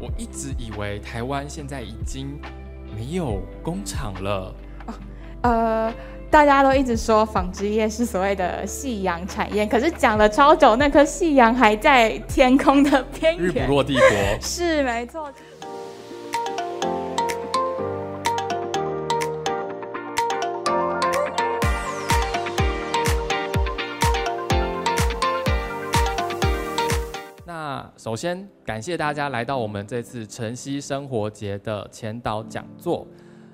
我一直以为台湾现在已经没有工厂了。呃，大家都一直说纺织业是所谓的夕阳产业，可是讲了超久，那颗夕阳还在天空的边缘，日不落帝国。是没错。首先感谢大家来到我们这次晨曦生活节的前导讲座。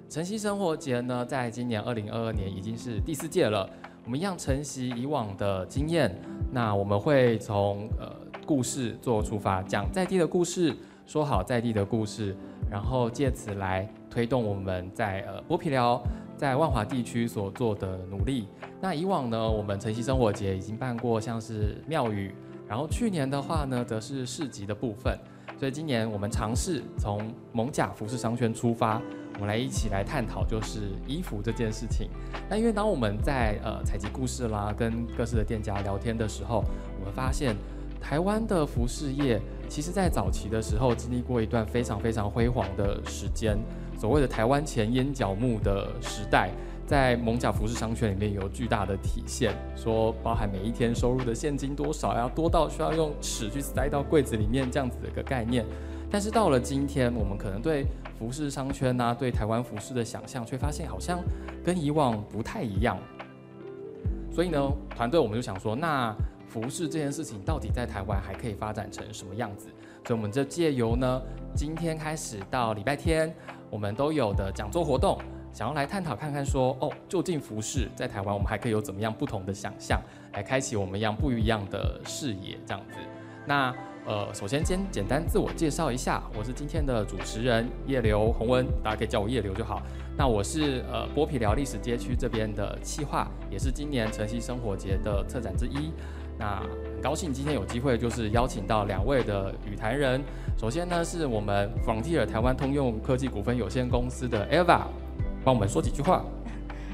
晨曦生活节呢，在今年二零二二年已经是第四届了。我们一样承袭以往的经验，那我们会从呃故事做出发，讲在地的故事，说好在地的故事，然后借此来推动我们在呃剥皮寮在万华地区所做的努力。那以往呢，我们晨曦生活节已经办过像是庙宇。然后去年的话呢，则是市集的部分，所以今年我们尝试从蒙甲服饰商圈出发，我们来一起来探讨就是衣服这件事情。那因为当我们在呃采集故事啦，跟各式的店家聊天的时候，我们发现台湾的服饰业其实在早期的时候经历过一段非常非常辉煌的时间，所谓的台湾前烟角木的时代。在蒙甲服饰商圈里面有巨大的体现，说包含每一天收入的现金多少，要多到需要用尺去塞到柜子里面这样子的一个概念。但是到了今天，我们可能对服饰商圈呐，对台湾服饰的想象，却发现好像跟以往不太一样。所以呢，团队我们就想说，那服饰这件事情到底在台湾还可以发展成什么样子？所以我们这借由呢，今天开始到礼拜天，我们都有的讲座活动。想要来探讨看看，说哦，就近服饰在台湾，我们还可以有怎么样不同的想象，来开启我们一样不一样的视野，这样子。那呃，首先先简单自我介绍一下，我是今天的主持人叶流洪文，大家可以叫我叶流就好。那我是呃剥皮寮历史街区这边的企划，也是今年晨曦生活节的策展之一。那很高兴今天有机会，就是邀请到两位的语坛人。首先呢，是我们 Frontier 台湾通用科技股份有限公司的 Eva。帮我们说几句话。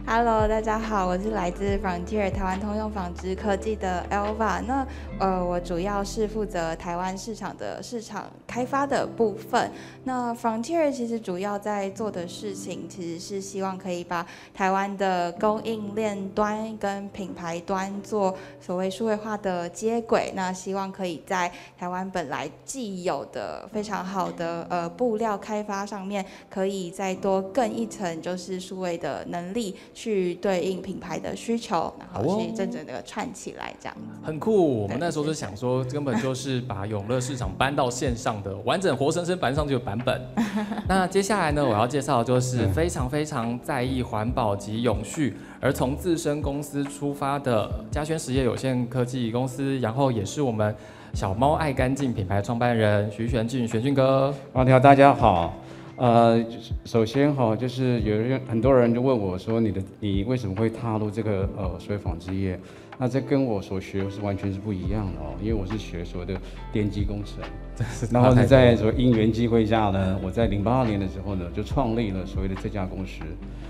Hello，大家好，我是来自 Frontier 台湾通用纺织科技的 Elva。那呃，我主要是负责台湾市场的市场开发的部分。那 Frontier 其实主要在做的事情，其实是希望可以把台湾的供应链端跟品牌端做所谓数位化的接轨。那希望可以在台湾本来既有的非常好的呃布料开发上面，可以再多更一层，就是数位的能力。去对应品牌的需求，然后去真正的串起来，这样很酷。我们那时候就想说，根本就是把永乐市场搬到线上的完整活生生搬上去的版本。那接下来呢，我要介绍的就是非常非常在意环保及永续，而从自身公司出发的嘉轩实业有限科技公司，然后也是我们小猫爱干净品牌创办人徐玄俊，玄俊哥。啊，你好，大家好。呃，首先哈，就是有人很多人就问我说，你的你为什么会踏入这个呃所谓纺织业？那这跟我所学是完全是不一样的哦，因为我是学所谓的电机工程，然后呢，在所谓因缘机会下呢，我在零八年的时候呢，就创立了所谓的这家公司。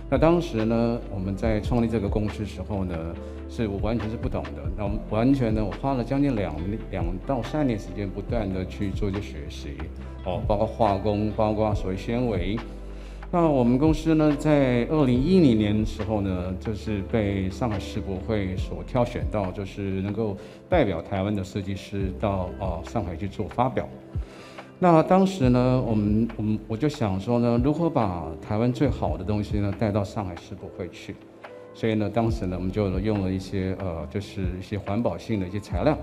那当时呢，我们在创立这个公司时候呢，是我完全是不懂的，那完全呢，我花了将近两两到三年时间，不断的去做一些学习。哦，包括化工，包括所谓纤维。那我们公司呢，在二零一零年的时候呢，就是被上海世博会所挑选到，就是能够代表台湾的设计师到啊上海去做发表。那当时呢，我们我们我就想说呢，如何把台湾最好的东西呢带到上海世博会去？所以呢，当时呢，我们就用了一些呃，就是一些环保性的一些材料。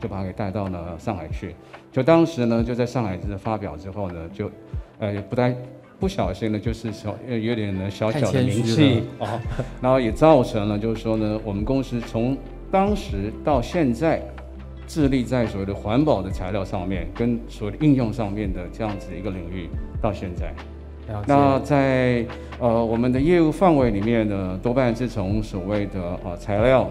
就把他给带到了上海去，就当时呢，就在上海这发表之后呢，就，呃，不太不小心呢，就是小有点呢小小的名气哦，然后也造成了就是说呢，我们公司从当时到现在，致力在所谓的环保的材料上面，跟所谓的应用上面的这样子一个领域，到现在，那在呃我们的业务范围里面呢，多半是从所谓的啊材料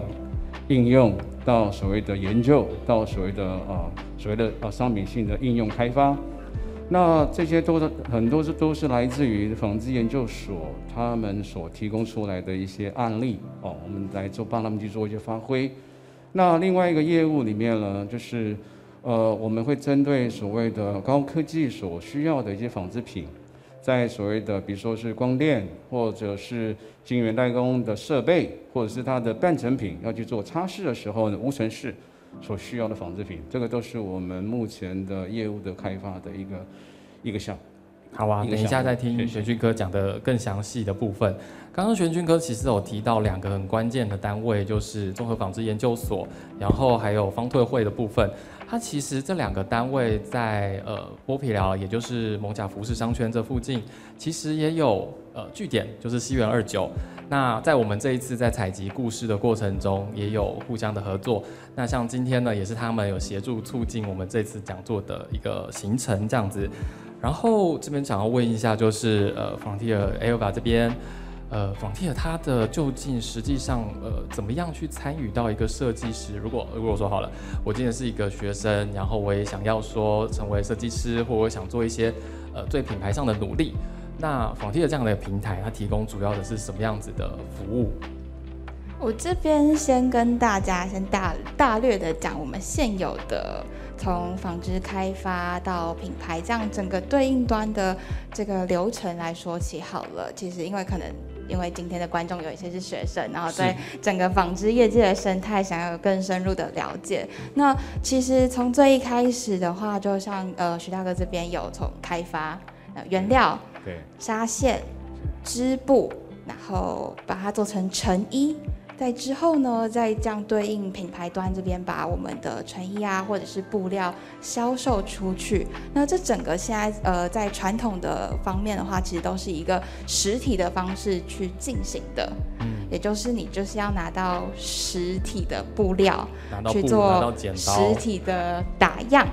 应用。到所谓的研究，到所谓的啊，所谓的啊商品性的应用开发，那这些都是很多是都是来自于纺织研究所他们所提供出来的一些案例哦，我们来做帮他们去做一些发挥。那另外一个业务里面呢，就是呃，我们会针对所谓的高科技所需要的一些纺织品，在所谓的比如说是光电或者是晶圆代工的设备，或者是它的半成品要去做擦拭的时候呢，无尘室所需要的纺织品，这个都是我们目前的业务的开发的一个一个项目。好啊，等一下再听玄俊哥讲的更详细的部分。刚刚玄俊哥其实有提到两个很关键的单位，就是综合纺织研究所，然后还有方退会的部分。它其实这两个单位在呃剥皮寮，也就是蒙甲服饰商圈这附近，其实也有呃据点，就是西园二九。那在我们这一次在采集故事的过程中，也有互相的合作。那像今天呢，也是他们有协助促进我们这次讲座的一个行程这样子。然后这边想要问一下，就是呃，Frontier Alva 这边，呃，Frontier 它的究竟实际上呃怎么样去参与到一个设计师？如果如果说好了，我今天是一个学生，然后我也想要说成为设计师，或我想做一些呃对品牌上的努力，那房地尔这样的平台，它提供主要的是什么样子的服务？我这边先跟大家先大大略的讲我们现有的。从纺织开发到品牌，这样整个对应端的这个流程来说起好了。其实因为可能因为今天的观众有一些是学生，然后对整个纺织业界的生态想要有更深入的了解。那其实从最一开始的话，就像呃徐大哥这边有从开发呃原料、对纱线、织布，然后把它做成成衣。在之后呢，再这样对应品牌端这边，把我们的成衣啊，或者是布料销售出去。那这整个现在呃，在传统的方面的话，其实都是一个实体的方式去进行的。嗯，也就是你就是要拿到实体的布料去做实体的打样。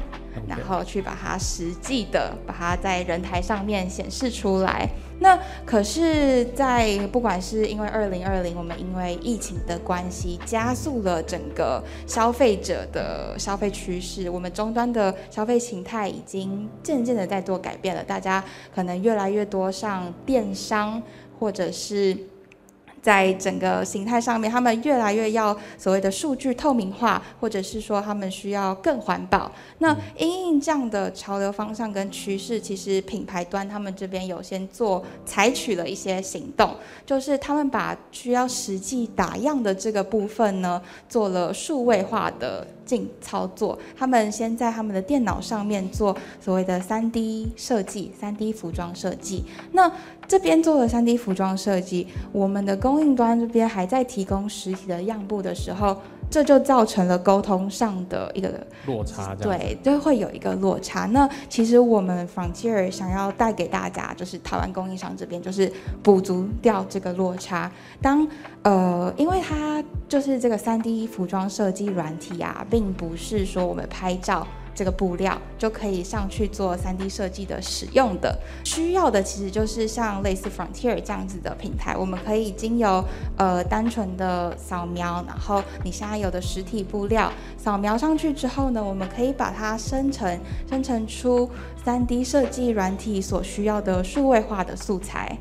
然后去把它实际的把它在人台上面显示出来。那可是，在不管是因为二零二零，我们因为疫情的关系，加速了整个消费者的消费趋势，我们终端的消费形态已经渐渐的在做改变了。大家可能越来越多上电商，或者是。在整个形态上面，他们越来越要所谓的数据透明化，或者是说他们需要更环保。那因应这样的潮流方向跟趋势，其实品牌端他们这边有先做采取了一些行动，就是他们把需要实际打样的这个部分呢，做了数位化的进操作。他们先在他们的电脑上面做所谓的三 D 设计，三 D 服装设计。那这边做了三 D 服装设计，我们的供应端这边还在提供实体的样布的时候，这就造成了沟通上的一个落差。对，就会有一个落差。那其实我们 Frontier 想要带给大家，就是台湾供应商这边，就是补足掉这个落差。当呃，因为它就是这个三 D 服装设计软体啊，并不是说我们拍照。这个布料就可以上去做 3D 设计的使用的，需要的其实就是像类似 Frontier 这样子的平台，我们可以经由呃单纯的扫描，然后你现在有的实体布料扫描上去之后呢，我们可以把它生成生成出 3D 设计软体所需要的数位化的素材。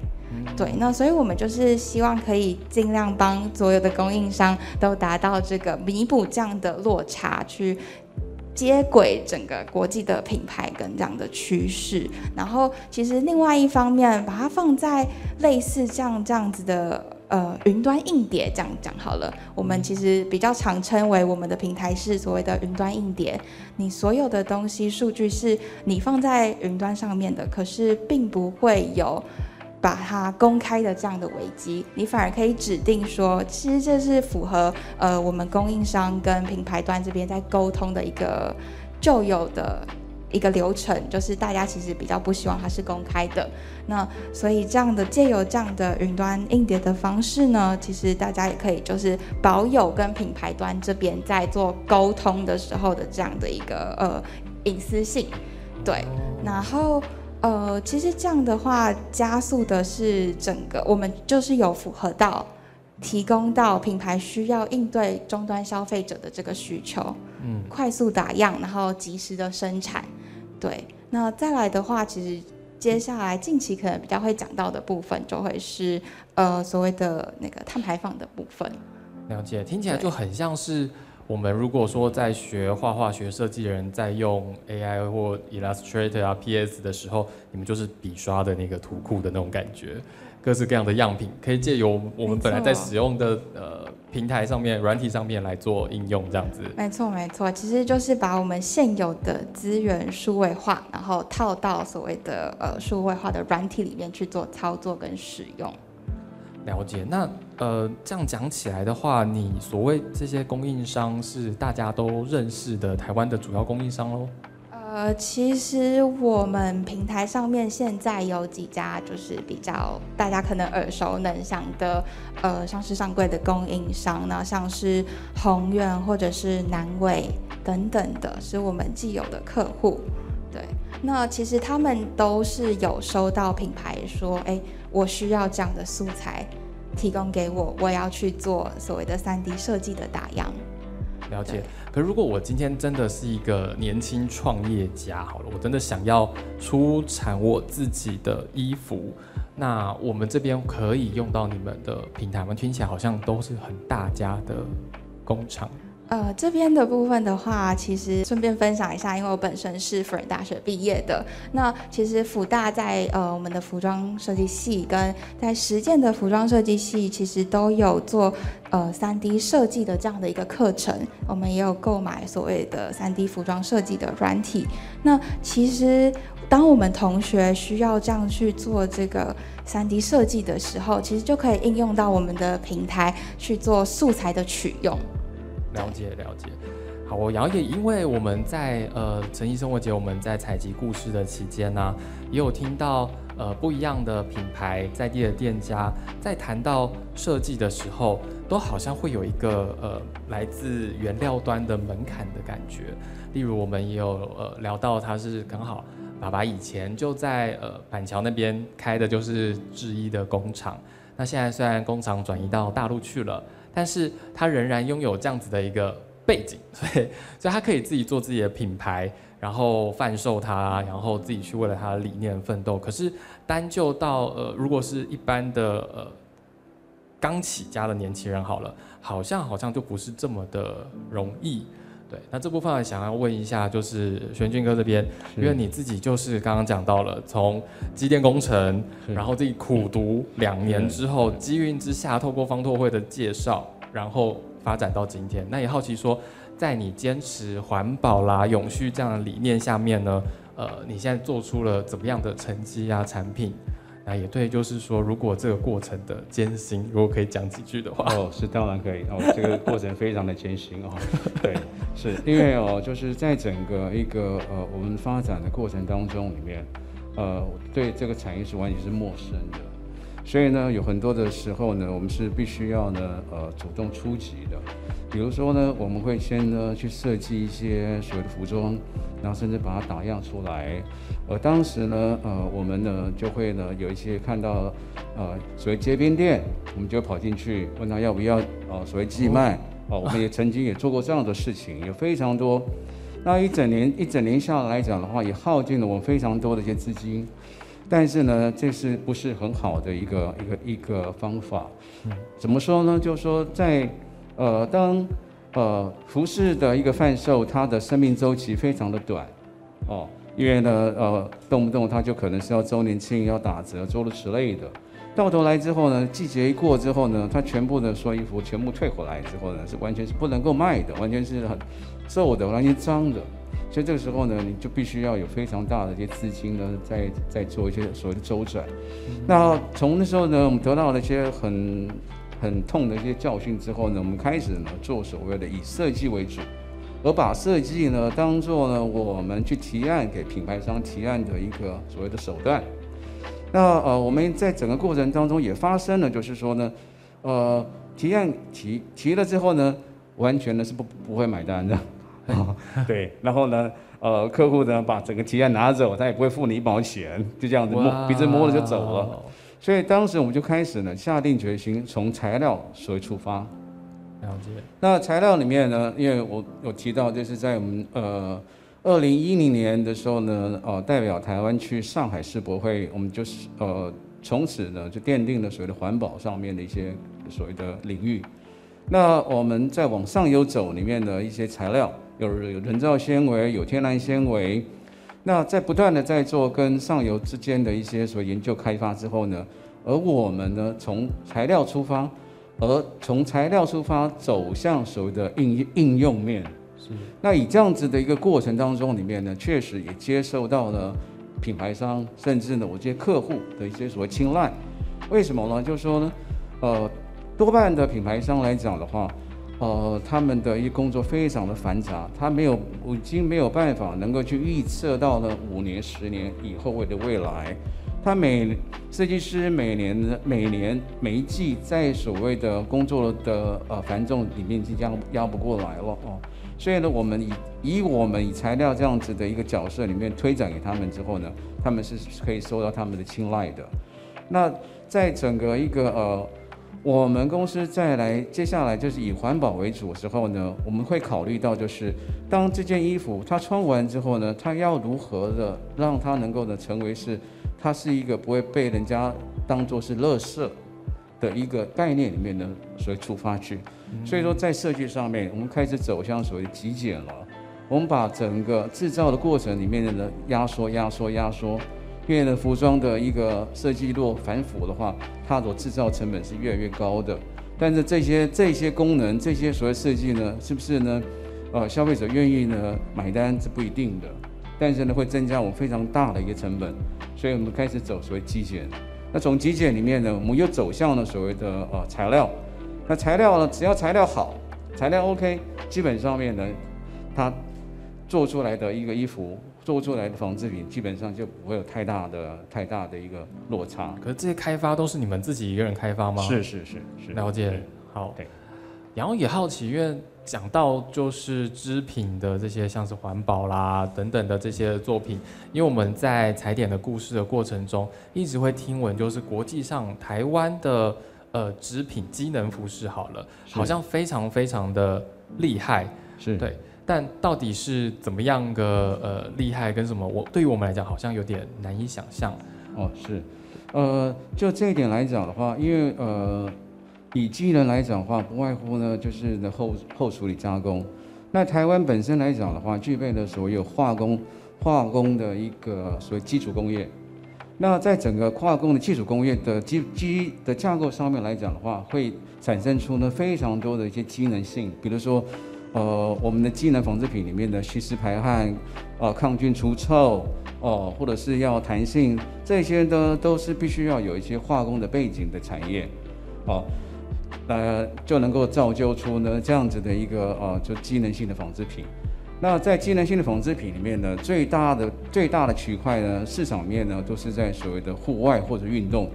对，那所以我们就是希望可以尽量帮所有的供应商都达到这个弥补这样的落差去。接轨整个国际的品牌跟这样的趋势，然后其实另外一方面，把它放在类似这样这样子的呃云端硬碟这样讲好了，我们其实比较常称为我们的平台是所谓的云端硬碟，你所有的东西数据是你放在云端上面的，可是并不会有。把它公开的这样的危机，你反而可以指定说，其实这是符合呃我们供应商跟品牌端这边在沟通的一个旧有的一个流程，就是大家其实比较不希望它是公开的。那所以这样的借由这样的云端硬碟的方式呢，其实大家也可以就是保有跟品牌端这边在做沟通的时候的这样的一个呃隐私性，对，然后。呃，其实这样的话，加速的是整个我们就是有符合到提供到品牌需要应对终端消费者的这个需求，嗯，快速打样，然后及时的生产，对。那再来的话，其实接下来近期可能比较会讲到的部分，就会是呃所谓的那个碳排放的部分。了解，听起来就很像是我们如果说在学画画、学设计的人在用 AI 或 Illustrator 啊、PS 的时候，你们就是笔刷的那个图库的那种感觉，各式各样的样品可以借由我们本来在使用的呃平台上面、软体上面来做应用，这样子。没错，没错，其实就是把我们现有的资源数位化，然后套到所谓的呃数位化的软体里面去做操作跟使用。了解，那呃，这样讲起来的话，你所谓这些供应商是大家都认识的台湾的主要供应商喽？呃，其实我们平台上面现在有几家就是比较大家可能耳熟能详的，呃，上市上柜的供应商呢，像是宏远或者是南伟等等的，是我们既有的客户。对，那其实他们都是有收到品牌说，哎。我需要这样的素材提供给我，我要去做所谓的三 D 设计的打样。了解。可如果我今天真的是一个年轻创业家，好了，我真的想要出产我自己的衣服，那我们这边可以用到你们的平台吗？听起来好像都是很大家的工厂。呃，这边的部分的话，其实顺便分享一下，因为我本身是辅仁大学毕业的。那其实辅大在呃我们的服装设计系跟在实践的服装设计系，其实都有做呃三 D 设计的这样的一个课程。我们也有购买所谓的三 D 服装设计的软体。那其实当我们同学需要这样去做这个三 D 设计的时候，其实就可以应用到我们的平台去做素材的取用。了解了解，好，我了解，因为我们在呃诚意生活节，我们在采集故事的期间呢，也有听到呃不一样的品牌在地的店家在谈到设计的时候，都好像会有一个呃来自原料端的门槛的感觉。例如，我们也有呃聊到，他是刚好爸爸以前就在呃板桥那边开的就是制衣的工厂，那现在虽然工厂转移到大陆去了。但是他仍然拥有这样子的一个背景，所以 所以他可以自己做自己的品牌，然后贩售它，然后自己去为了他的理念奋斗。可是单就到呃，如果是一般的呃刚起家的年轻人好了，好像好像就不是这么的容易。对，那这部分想要问一下，就是玄俊哥这边，因为你自己就是刚刚讲到了，从机电工程，然后自己苦读两年之后，机运之下，透过方拓会的介绍，然后发展到今天。那也好奇说，在你坚持环保啦、永续这样的理念下面呢，呃，你现在做出了怎么样的成绩啊、产品？那也对，就是说，如果这个过程的艰辛，如果可以讲几句的话，哦，是当然可以哦，这个过程非常的艰辛哦，对，是因为哦，就是在整个一个呃我们发展的过程当中里面，呃，对这个产业是完全是陌生的，所以呢，有很多的时候呢，我们是必须要呢，呃，主动出击的。比如说呢，我们会先呢去设计一些所谓的服装，然后甚至把它打样出来。而当时呢，呃，我们呢就会呢有一些看到，呃，所谓街边店，我们就跑进去问他要不要，呃，所谓寄卖。哦，我们也曾经也做过这样的事情，有非常多。那一整年一整年下来讲的话，也耗尽了我们非常多的一些资金。但是呢，这是不是很好的一个一个一个方法？怎么说呢？就是说在呃，当呃服饰的一个贩售，它的生命周期非常的短，哦，因为呢，呃，动不动它就可能是要周年庆要打折，诸如此类的。到头来之后呢，季节一过之后呢，它全部的所有衣服全部退回来之后呢，是完全是不能够卖的，完全是很皱的，完全脏的。所以这个时候呢，你就必须要有非常大的一些资金呢，在在做一些所谓的周转。那从那时候呢，我们得到了一些很。很痛的一些教训之后呢，我们开始呢做所谓的以设计为主，而把设计呢当做呢我们去提案给品牌商提案的一个所谓的手段。那呃我们在整个过程当中也发生了，就是说呢，呃提案提提了之后呢，完全呢是不不会买单的，对，然后呢呃客户呢把整个提案拿走，他也不会付你一毛钱，就这样子摸鼻子摸了就走了。所以当时我们就开始呢，下定决心从材料所出发。了解。那材料里面呢，因为我有提到，就是在我们呃二零一零年的时候呢，呃代表台湾去上海世博会，我们就是呃从此呢就奠定了所谓的环保上面的一些所谓的领域。那我们再往上游走，里面的一些材料有有人造纤维，有天然纤维。那在不断的在做跟上游之间的一些所研究开发之后呢，而我们呢从材料出发，而从材料出发走向所谓的应应用面。是。那以这样子的一个过程当中里面呢，确实也接受到了品牌商甚至呢我这些客户的一些所谓青睐。为什么呢？就是说呢，呃，多半的品牌商来讲的话。呃，他们的一工作非常的繁杂，他没有，已经没有办法能够去预测到了五年、十年以后的未来。他每设计师每年的每年每一季在所谓的工作的呃繁重里面即将压不过来了哦。所以呢，我们以以我们以材料这样子的一个角色里面推展给他们之后呢，他们是可以受到他们的青睐的。那在整个一个呃。我们公司再来，接下来就是以环保为主的时候呢，我们会考虑到，就是当这件衣服它穿完之后呢，它要如何的让它能够呢成为是，它是一个不会被人家当做是垃圾的一个概念里面呢，所以出发去。所以说在设计上面，我们开始走向所谓极简了。我们把整个制造的过程里面的呢压缩、压缩、压缩。因为呢，服装的一个设计若反腐的话，它所制造成本是越来越高的。但是这些这些功能，这些所谓设计呢，是不是呢？呃，消费者愿意呢买单是不一定的。但是呢，会增加我们非常大的一个成本。所以我们开始走所谓极简。那从极简里面呢，我们又走向了所谓的呃材料。那材料呢，只要材料好，材料 OK，基本上面呢，它做出来的一个衣服。做出来的纺织品基本上就不会有太大的太大的一个落差。可是这些开发都是你们自己一个人开发吗？是是是是。了解。好。对。然后也好奇，因为讲到就是织品的这些，像是环保啦等等的这些作品，因为我们在踩点的故事的过程中，一直会听闻，就是国际上台湾的呃织品机能服饰好了，好像非常非常的厉害。是。对。但到底是怎么样个呃厉害跟什么？我对于我们来讲好像有点难以想象。哦，是，呃，就这一点来讲的话，因为呃，以机能来讲的话，不外乎呢就是的后后处理加工。那台湾本身来讲的话，具备了所有化工化工的一个所谓基础工业。那在整个化工的基础工业的基基的架构上面来讲的话，会产生出呢非常多的一些机能性，比如说。呃，我们的机能纺织品里面的吸湿排汗，呃，抗菌除臭，哦，或者是要弹性，这些呢都是必须要有一些化工的背景的产业，哦，呃，就能够造就出呢这样子的一个呃，就机能性的纺织品。那在机能性的纺织品里面呢，最大的最大的区块呢，市场面呢都是在所谓的户外或者运动。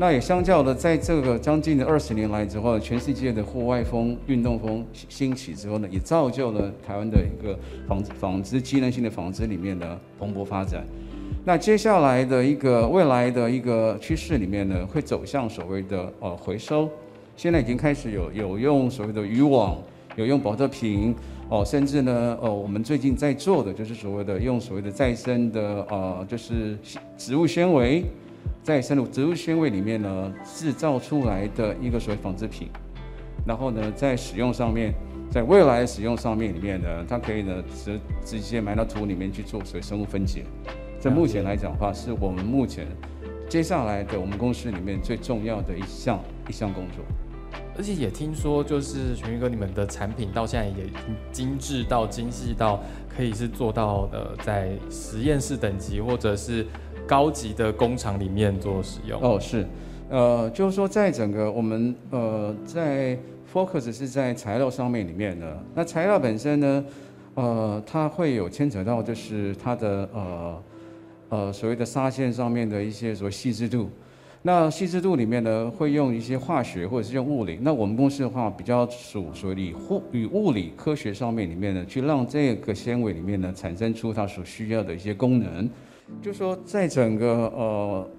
那也相较的，在这个将近的二十年来之后，全世界的户外风、运动风兴起之后呢，也造就了台湾的一个纺纺织机能性的纺织里面的蓬勃发展。那接下来的一个未来的一个趋势里面呢，会走向所谓的呃回收。现在已经开始有有用所谓的渔网，有用保特瓶哦，甚至呢，呃，我们最近在做的就是所谓的用所谓的再生的呃，就是植物纤维。在生物植物纤维里面呢，制造出来的一个所谓纺织品，然后呢，在使用上面，在未来使用上面里面呢，它可以呢直直接埋到土里面去做所谓生物分解。在目前来讲的话，是我们目前接下来的我们公司里面最重要的一项一项工作。而且也听说，就是全宇哥你们的产品到现在也精致到精细到可以是做到的在实验室等级，或者是。高级的工厂里面做使用。哦，是，呃，就是说在整个我们呃在 focus 是在材料上面里面的，那材料本身呢，呃，它会有牵扯到就是它的呃呃所谓的纱线上面的一些所谓细致度，那细致度里面呢会用一些化学或者是用物理，那我们公司的话比较属所以物与物理科学上面里面呢去让这个纤维里面呢产生出它所需要的一些功能。就说在整个呃，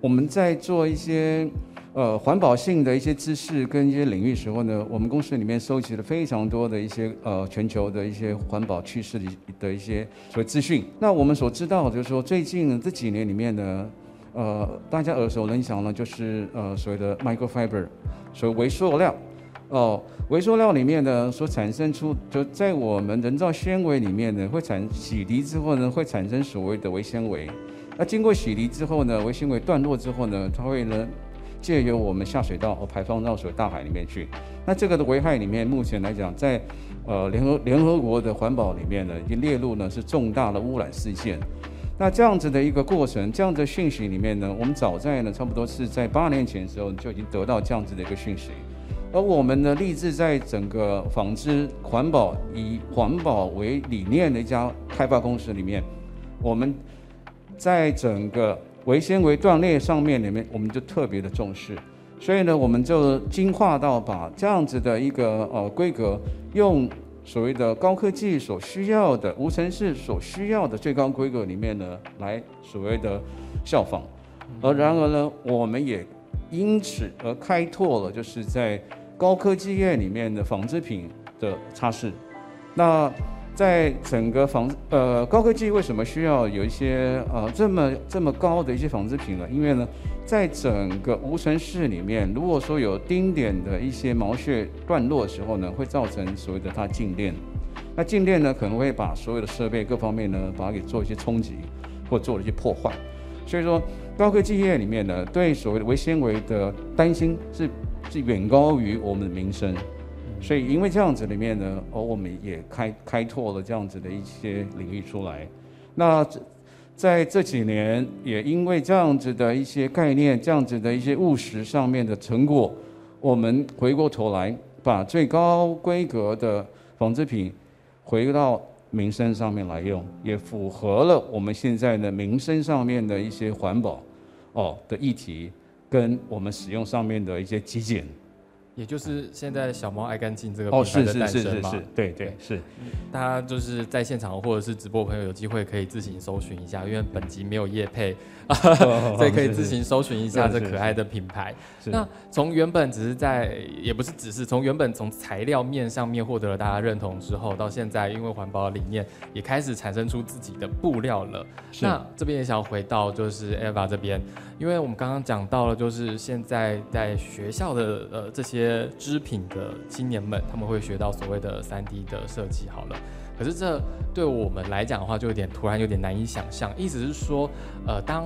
我们在做一些呃环保性的一些知识跟一些领域时候呢，我们公司里面收集了非常多的一些呃全球的一些环保趋势的的一些所谓资讯。那我们所知道就是说，最近这几年里面呢，呃，大家耳熟能详呢，就是呃所谓的 microfiber，所谓微塑料。哦，微塑料里面呢所产生出，就在我们人造纤维里面呢会产洗涤之后呢会产生所谓的微纤维。那经过洗涤之后呢，微纤维断落之后呢，它会呢借由我们下水道和排放到水大海里面去。那这个的危害里面，目前来讲，在呃联合联合国的环保里面呢，已经列入呢是重大的污染事件。那这样子的一个过程，这样的讯息里面呢，我们早在呢差不多是在八年前的时候就已经得到这样子的一个讯息。而我们呢，立志在整个纺织环保以环保为理念的一家开发公司里面，我们在整个维纤维断裂上面里面，我们就特别的重视。所以呢，我们就进化到把这样子的一个呃规格，用所谓的高科技所需要的无尘室所需要的最高规格里面呢，来所谓的效仿。而然而呢，我们也因此而开拓了，就是在高科技业里面的纺织品的擦拭。那在整个纺呃高科技为什么需要有一些呃这么这么高的一些纺织品呢？因为呢，在整个无尘室里面，如果说有丁点的一些毛屑断落的时候呢，会造成所谓的它静电。那静电呢，可能会把所有的设备各方面呢，把它给做一些冲击或做了一些破坏。所以说，高科技业里面呢，对所谓的微纤维的担心是是远高于我们的民生。所以因为这样子里面呢，而我们也开开拓了这样子的一些领域出来。那在这几年，也因为这样子的一些概念，这样子的一些务实上面的成果，我们回过头来把最高规格的纺织品回到民生上面来用，也符合了我们现在的民生上面的一些环保哦的议题，跟我们使用上面的一些极简。也就是现在小猫爱干净这个哦，品牌的诞生嘛，是是是，对对是。大家就是在现场或者是直播朋友有机会可以自行搜寻一下，因为本集没有业配，所以可以自行搜寻一下这可爱的品牌。是那从原本只是在，也不是只是从原本从材料面上面获得了大家认同之后，到现在因为环保理念也开始产生出自己的布料了。那这边也想回到就是 Eva 这边，因为我们刚刚讲到了，就是现在在学校的呃这些织品的青年们，他们会学到所谓的三 D 的设计。好了，可是这对我们来讲的话，就有点突然有点难以想象。意思是说，呃，当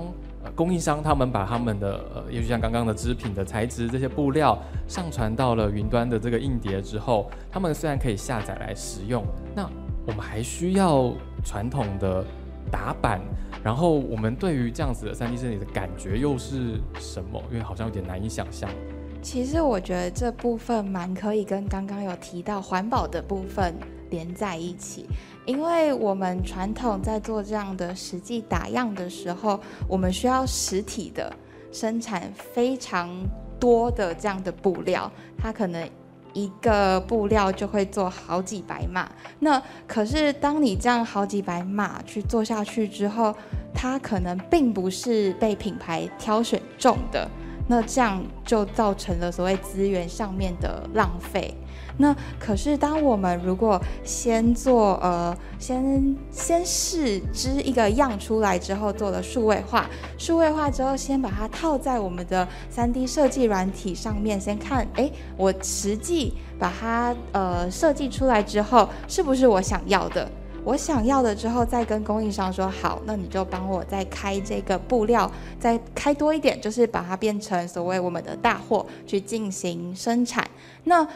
供应商他们把他们的呃，也许像刚刚的织品的材质这些布料上传到了云端的这个硬碟之后，他们虽然可以下载来使用，那我们还需要传统的打版，然后我们对于这样子的三 D 设计的感觉又是什么？因为好像有点难以想象。其实我觉得这部分蛮可以跟刚刚有提到环保的部分连在一起，因为我们传统在做这样的实际打样的时候，我们需要实体的生产非常多的这样的布料，它可能。一个布料就会做好几百码，那可是当你这样好几百码去做下去之后，它可能并不是被品牌挑选中的，那这样就造成了所谓资源上面的浪费。那可是当我们如果先做呃，先先试织一个样出来之后，做了数位化，数位化之后，先把它套在我们的三 D 设计软体上面，先看，哎，我实际把它呃设计出来之后，是不是我想要的？我想要的之后，再跟供应商说好，那你就帮我再开这个布料，再开多一点，就是把它变成所谓我们的大货去进行生产。那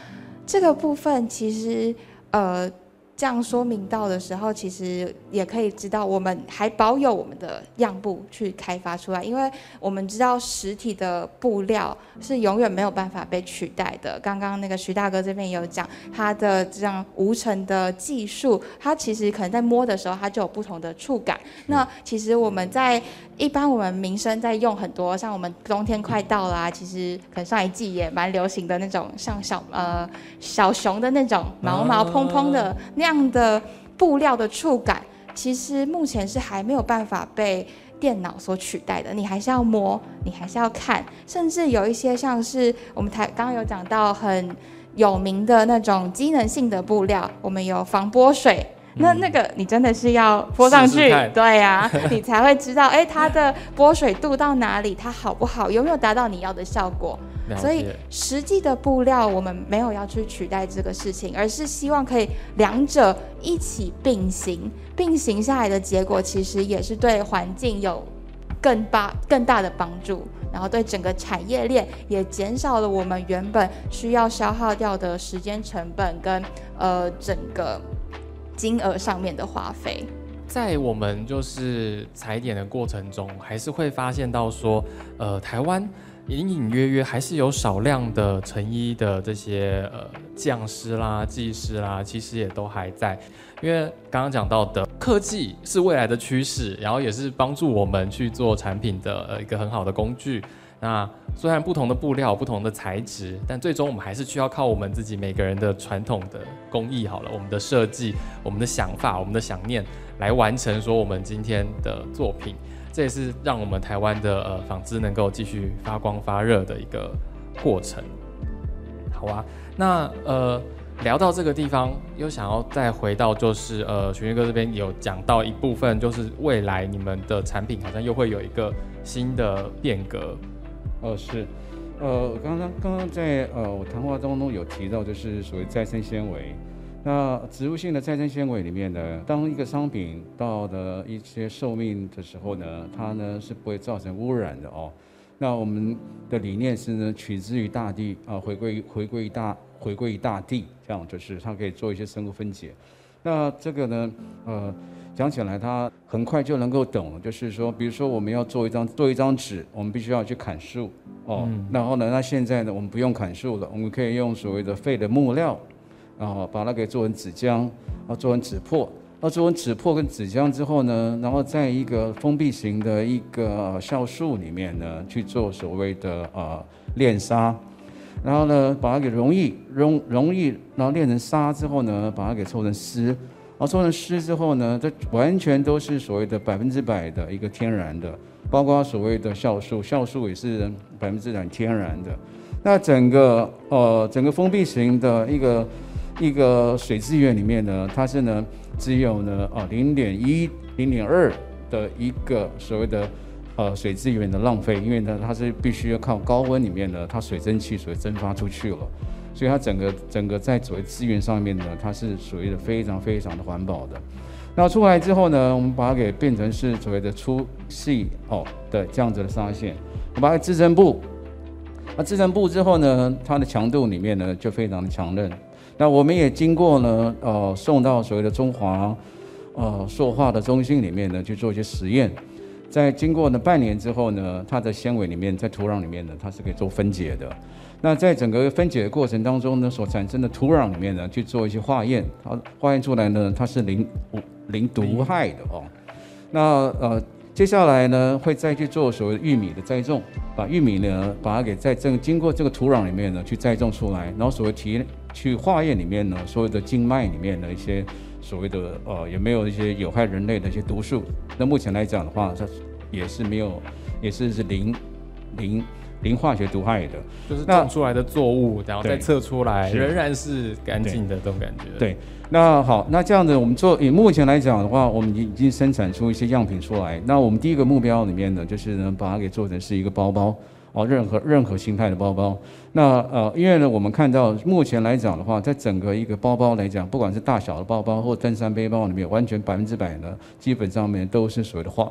这个部分其实，呃，这样说明到的时候，其实也可以知道，我们还保有我们的样布去开发出来，因为我们知道实体的布料是永远没有办法被取代的。刚刚那个徐大哥这边也有讲，他的这样无尘的技术，它其实可能在摸的时候，它就有不同的触感。那其实我们在一般我们民生在用很多，像我们冬天快到啦、其实可能上一季也蛮流行的那种，像小呃小熊的那种毛毛蓬蓬的那这样的布料的触感，其实目前是还没有办法被电脑所取代的。你还是要摸，你还是要看，甚至有一些像是我们台刚刚有讲到很有名的那种机能性的布料，我们有防泼水。那那个你真的是要泼上去，试试对呀、你才会知道，哎、它的拨水度到哪里，它好不好，有没有达到你要的效果。所以实际的布料，我们没有要去取代这个事情，而是希望可以两者一起并行，并行下来的结果，其实也是对环境有更大更大的帮助，然后对整个产业链也减少了我们原本需要消耗掉的时间成本跟呃整个金额上面的花费。在我们就是踩点的过程中，还是会发现到说，呃，台湾隐隐约约还是有少量的成衣的这些呃匠师啦、技师啦，其实也都还在。因为刚刚讲到的科技是未来的趋势，然后也是帮助我们去做产品的呃一个很好的工具。那虽然不同的布料、不同的材质，但最终我们还是需要靠我们自己每个人的传统的工艺好了，我们的设计、我们的想法、我们的想念，来完成说我们今天的作品。这也是让我们台湾的呃纺织能够继续发光发热的一个过程。好啊，那呃聊到这个地方，又想要再回到就是呃玄月哥这边有讲到一部分，就是未来你们的产品好像又会有一个新的变革。哦，是，呃，刚刚刚刚在呃我谈话当中有提到，就是所谓再生纤维。那植物性的再生纤维里面呢，当一个商品到的一些寿命的时候呢，它呢是不会造成污染的哦。那我们的理念是呢，取之于大地啊，回归回归于大回归于大地，这样就是它可以做一些生物分解。那这个呢，呃，讲起来他很快就能够懂，就是说，比如说我们要做一张做一张纸，我们必须要去砍树。哦，然后呢，那现在呢，我们不用砍树了，我们可以用所谓的废的木料，然后把它给做成纸浆，然后做成纸破。那做成纸破跟纸浆之后呢，然后在一个封闭型的一个酵素里面呢，去做所谓的呃炼砂，然后呢，把它给溶液，溶溶液，然后炼成砂之后呢，把它给抽成丝，然后抽成湿之后呢，这完全都是所谓的百分之百的一个天然的，包括所谓的酵素，酵素也是百分之百天然的。那整个呃整个封闭型的一个一个水资源里面呢，它是呢只有呢啊零点一、零点二的一个所谓的呃水资源的浪费，因为呢它是必须要靠高温里面呢，它水蒸气所蒸发出去了，所以它整个整个在所谓资源上面呢，它是属于的非常非常的环保的。那出来之后呢，我们把它给变成是所谓的粗细哦的这样子的纱线，我把它织成布。那织成布之后呢，它的强度里面呢就非常的强韧。那我们也经过呢，呃，送到所谓的中华呃塑化的中心里面呢去做一些实验。在经过呢半年之后呢，它的纤维里面在土壤里面呢，它是可以做分解的。那在整个分解的过程当中呢，所产生的土壤里面呢，去做一些化验，它化验出来呢，它是零无零毒害的哦。那呃，接下来呢，会再去做所谓的玉米的栽种，把玉米呢，把它给在这经过这个土壤里面呢，去栽种出来，然后所谓提去化验里面呢，所有的经脉里面的一些所谓的呃，有没有一些有害人类的一些毒素？那目前来讲的话，它也是没有，也是是零零零化学毒害的。就是那种出来的作物，然后再测出来，仍然是干净的这种感觉。对那好，那这样子我们做以目前来讲的话，我们已经生产出一些样品出来。那我们第一个目标里面呢，就是能把它给做成是一个包包哦，任何任何形态的包包。那呃，因为呢我们看到目前来讲的话，在整个一个包包来讲，不管是大小的包包或登山背包里面，完全百分之百呢，基本上面都是所谓的化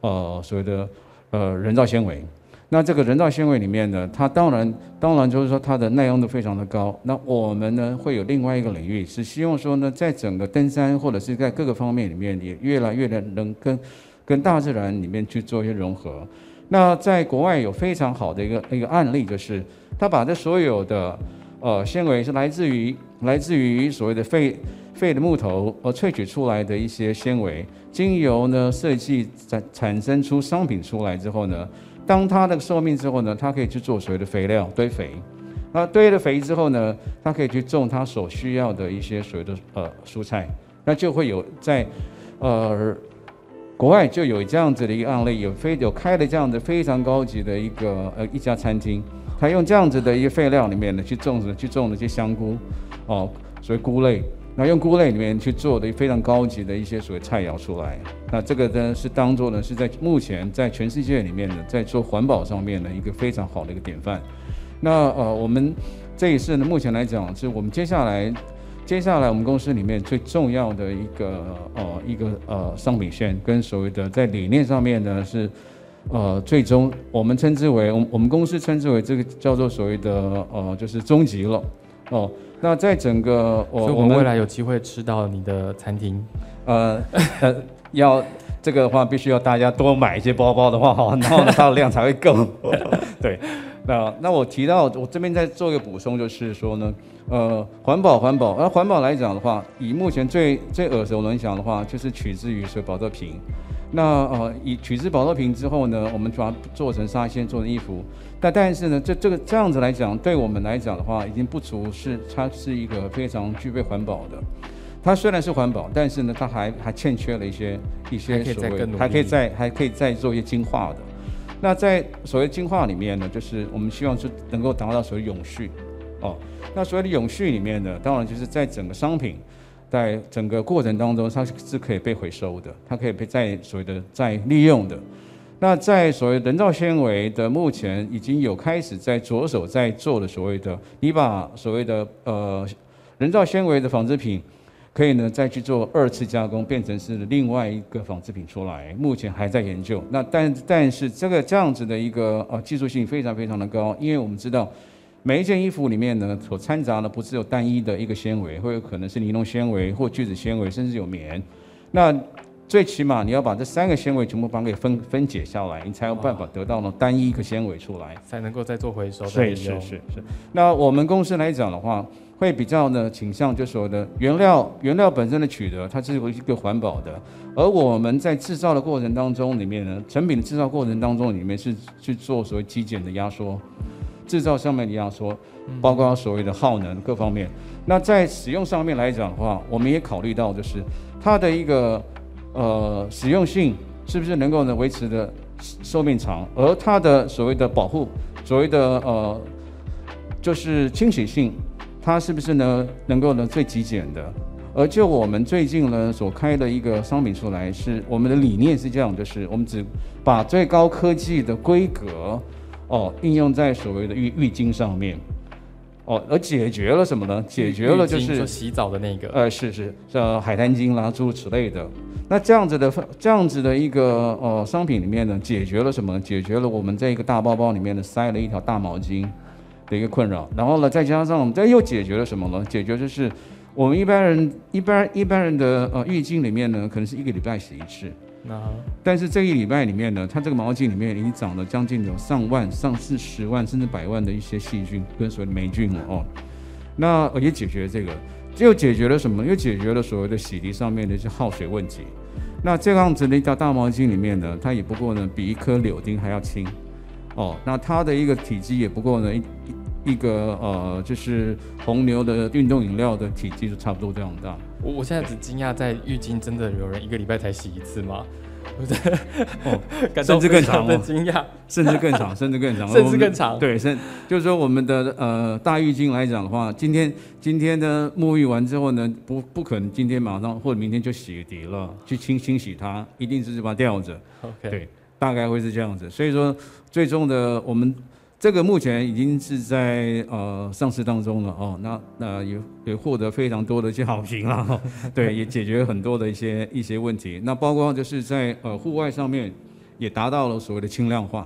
呃所谓的呃人造纤维。那这个人造纤维里面呢，它当然当然就是说它的耐用度非常的高。那我们呢会有另外一个领域，是希望说呢，在整个登山或者是在各个方面里面，也越来越的能跟跟大自然里面去做一些融合。那在国外有非常好的一个一个案例，就是他把这所有的呃纤维是来自于来自于所谓的废废的木头而萃取出来的一些纤维，经由呢设计产产生出商品出来之后呢，当它的寿命之后呢，它可以去做所谓的肥料堆肥。那堆了肥之后呢，它可以去种它所需要的一些所谓的呃蔬菜，那就会有在呃国外就有这样子的一个案例，有非有开的这样子非常高级的一个呃一家餐厅，他用这样子的一个废料里面呢去种植去种那些香菇，哦，所谓菇类，那用菇类里面去做的非常高级的一些所谓菜肴出来。那这个呢是当做呢是在目前在全世界里面呢在做环保上面的一个非常好的一个典范。那呃我们这一次呢目前来讲是我们接下来接下来我们公司里面最重要的一个呃一个呃商品线跟所谓的在理念上面呢是。呃，最终我们称之为，我我们公司称之为这个叫做所谓的呃，就是终极了哦。那在整个我我们未来有机会吃到你的餐厅，呃 呃，要这个的话必须要大家多买一些包包的话哈，然后呢 它的量才会够。对，那那我提到我这边再做一个补充，就是说呢，呃，环保环保，而环保来讲的话，以目前最最耳熟能详的话，就是取自于水保特瓶。那呃，以取之保乐瓶之后呢，我们把它做成纱线，做成衣服。但但是呢，这这个这样子来讲，对我们来讲的话，已经不足是它是一个非常具备环保的。它虽然是环保，但是呢，它还还欠缺了一些一些所谓还可以再还可以再做一些精化的。那在所谓精化里面呢，就是我们希望是能够达到所谓永续哦。那所谓的永续里面呢，当然就是在整个商品。在整个过程当中，它是可以被回收的，它可以被再所谓的再利用的。那在所谓人造纤维的，目前已经有开始在着手在做的所谓的，你把所谓的呃人造纤维的纺织品，可以呢再去做二次加工，变成是另外一个纺织品出来，目前还在研究。那但但是这个这样子的一个呃技术性非常非常的高，因为我们知道。每一件衣服里面呢，所掺杂的不是有单一的一个纤维，会有可能是尼龙纤维或聚酯纤维，甚至有棉。那最起码你要把这三个纤维全部把它给分分解下来，你才有办法得到呢单一一个纤维出来，才能够再做回收。对是是是。那我们公司来讲的话，会比较呢倾向就所谓的原料原料本身的取得，它是一个环保的。而我们在制造的过程当中里面呢，成品的制造过程当中里面是去做所谓极简的压缩。制造上面你要说，包括所谓的耗能各方面，那在使用上面来讲的话，我们也考虑到就是它的一个呃实用性是不是能够呢维持的寿命长，而它的所谓的保护，所谓的呃就是清洗性，它是不是呢能够呢最极简的？而就我们最近呢所开的一个商品出来，是我们的理念是这样，就是我们只把最高科技的规格。哦，应用在所谓的浴浴巾上面，哦，而解决了什么呢？解决了就是洗澡的那个，呃，是是，像海滩巾啦，诸如此类的。那这样子的这样子的一个呃商品里面呢，解决了什么？解决了我们在一个大包包里面呢塞了一条大毛巾的一个困扰。然后呢，再加上我们这又解决了什么呢？解决就是我们一般人一般一般人的呃浴巾里面呢，可能是一个礼拜洗一次。但是这一礼拜里面呢，它这个毛巾里面已经长了将近有上万、上四十万甚至百万的一些细菌跟所谓的霉菌了哦。那也解决了这个，又解决了什么？又解决了所谓的洗涤上面的一些耗水问题。那这样子的一条大毛巾里面呢，它也不过呢比一颗柳丁还要轻哦。那它的一个体积也不过呢一一个呃就是红牛的运动饮料的体积就差不多这样大。我我现在只惊讶在浴巾真的有人一个礼拜才洗一次吗？哦，甚至更长的惊讶，甚至更长，甚至更长，甚至更长。对，甚就是说我们的呃大浴巾来讲的话，今天今天呢沐浴完之后呢，不不可能今天马上或者明天就洗涤了，去清清洗它，一定是把它吊着。OK，对，大概会是这样子。所以说，最终的我们。这个目前已经是在呃上市当中了哦，那那也也获得非常多的一些好评了，对，也解决很多的一些一些问题。那包括就是在呃户外上面也达到了所谓的轻量化，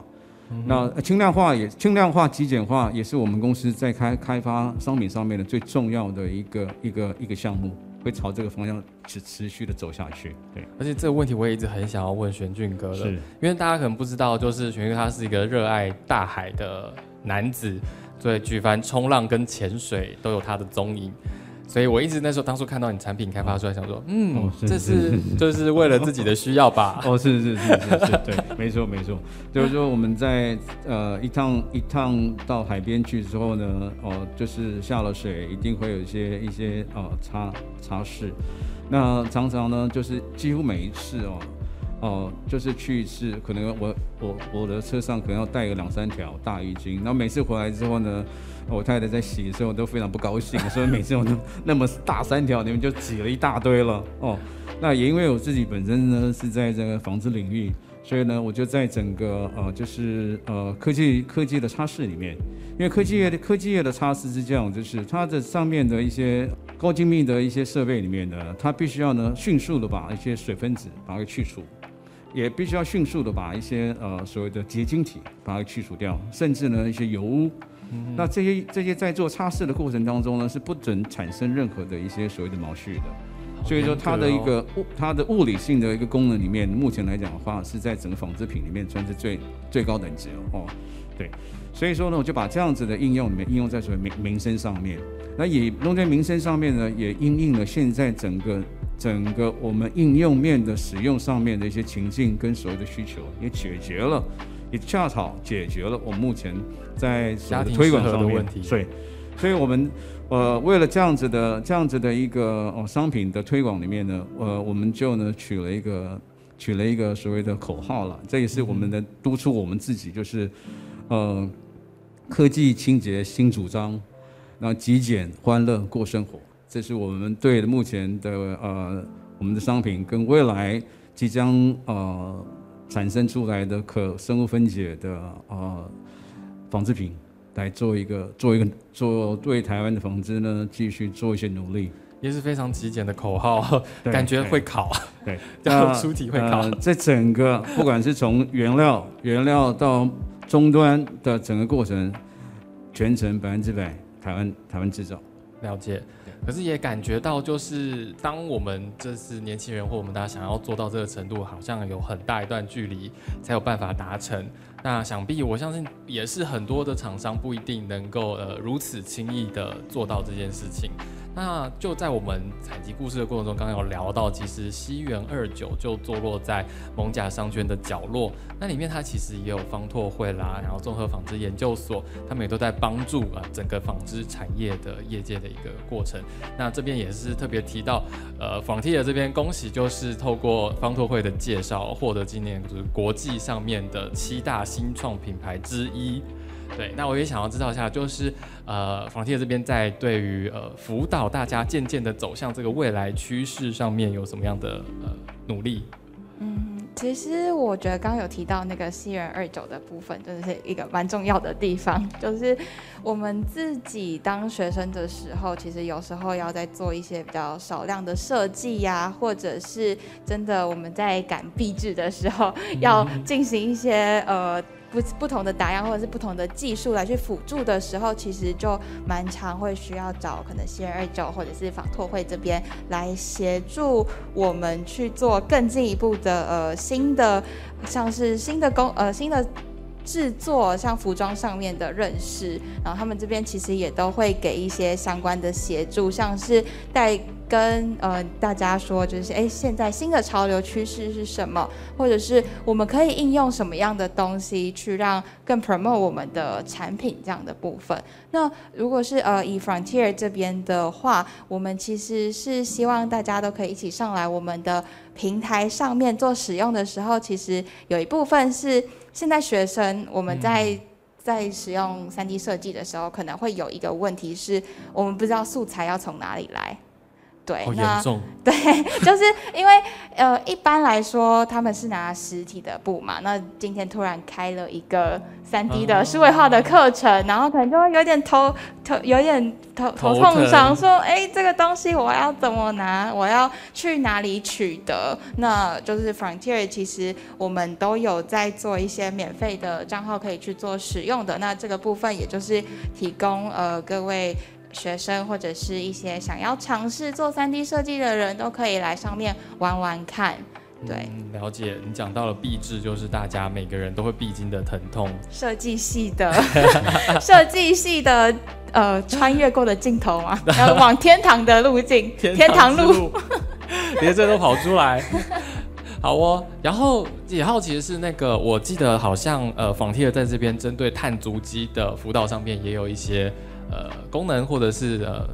那轻量化也轻量化极简化也是我们公司在开开发商品上面的最重要的一个一个一个项目。会朝这个方向持持续的走下去，对。而且这个问题我也一直很想要问玄俊哥的，因为大家可能不知道，就是玄俊他是一个热爱大海的男子，对，举凡冲浪跟潜水都有他的踪影。所以我一直那时候当初看到你产品开发出来，想说，嗯，这是就是为了自己的需要吧？哦，是是是是是，对，没错没错，就是说我们在呃一趟一趟到海边去之后呢，哦，就是下了水一定会有一些一些哦擦擦拭，那常常呢就是几乎每一次哦，哦，就是去一次，可能我我我的车上可能要带个两三条大浴巾，然后每次回来之后呢，我太太在洗的时候都非常不高兴，所以每次我都那么大三条，你们就挤了一大堆了哦。那也因为我自己本身呢是在这个纺织领域，所以呢我就在整个呃就是呃科技科技的擦拭里面，因为科技业的科技业的擦拭是这样，就是它的上面的一些高精密的一些设备里面呢，它必须要呢迅速的把一些水分子把它去除。也必须要迅速的把一些呃所谓的结晶体把它去除掉，甚至呢一些油污。那这些这些在做擦拭的过程当中呢，是不准产生任何的一些所谓的毛絮的。所以说它的一个物它的物理性的一个功能里面，目前来讲的话，是在整个纺织品里面算是最最高等级了哦。对，所以说呢，我就把这样子的应用里面应用在所谓民民生上面。那也用在民生上面呢，也应应了现在整个。整个我们应用面的使用上面的一些情境跟所谓的需求，也解决了，也恰好解决了我们目前在推广上的问题。所以，所以我们呃为了这样子的这样子的一个哦商品的推广里面呢，呃我们就呢取了一个取了一个所谓的口号了，这也是我们的督促我们自己，就是呃科技清洁新主张，然后极简欢乐过生活。这是我们对目前的呃我们的商品跟未来即将呃产生出来的可生物分解的呃纺织品来做一个做一个做对台湾的纺织呢继续做一些努力，也是非常极简的口号，感觉会考，对，要出题会考。这整个不管是从原料原料到终端的整个过程，全程百分之百台湾台湾制造。了解。可是也感觉到，就是当我们这是年轻人或我们大家想要做到这个程度，好像有很大一段距离才有办法达成。那想必我相信也是很多的厂商不一定能够呃如此轻易的做到这件事情。那就在我们采集故事的过程中，刚刚有聊到，其实西园二九就坐落在蒙甲商圈的角落。那里面它其实也有方拓会啦，然后综合纺织研究所，他们也都在帮助啊整个纺织产业的业界的一个过程。那这边也是特别提到，呃，纺 T 的这边恭喜，就是透过方拓会的介绍，获得今年就是国际上面的七大新创品牌之一。对，那我也想要知道一下，就是呃，房贴这边在对于呃辅导大家渐渐的走向这个未来趋势上面有什么样的呃努力？嗯，其实我觉得刚刚有提到那个西元二九的部分，真的是一个蛮重要的地方。就是我们自己当学生的时候，其实有时候要在做一些比较少量的设计呀，或者是真的我们在赶壁纸的时候，要进行一些呃。不不同的打样或者是不同的技术来去辅助的时候，其实就蛮常会需要找可能 C 二九或者是访拓会这边来协助我们去做更进一步的呃新的像是新的工呃新的制作，像服装上面的认识，然后他们这边其实也都会给一些相关的协助，像是带。跟呃大家说，就是哎，现在新的潮流趋势是什么？或者是我们可以应用什么样的东西去让更 promote 我们的产品这样的部分？那如果是呃以 Frontier 这边的话，我们其实是希望大家都可以一起上来我们的平台上面做使用的时候，其实有一部分是现在学生我们在在使用三 D 设计的时候，可能会有一个问题是我们不知道素材要从哪里来。对，那 对，就是因为呃，一般来说他们是拿实体的布嘛，那今天突然开了一个三 D 的数位化的课程，然后可能就会有点头头有点头头痛，想说，哎，这个东西我要怎么拿？我要去哪里取得？那就是 Frontier，其实我们都有在做一些免费的账号可以去做使用的，那这个部分也就是提供呃各位。学生或者是一些想要尝试做三 D 设计的人都可以来上面玩玩看。对，了解。你讲到了壁纸，就是大家每个人都会必经的疼痛。设计系的，设计系的，呃，穿越过的镜头嘛，要 往天堂的路径，天堂路，连这都跑出来。好哦，然后也好奇的是，那个我记得好像呃，仿贴在这边针对碳足迹的辅导上面也有一些。呃，功能或者是呃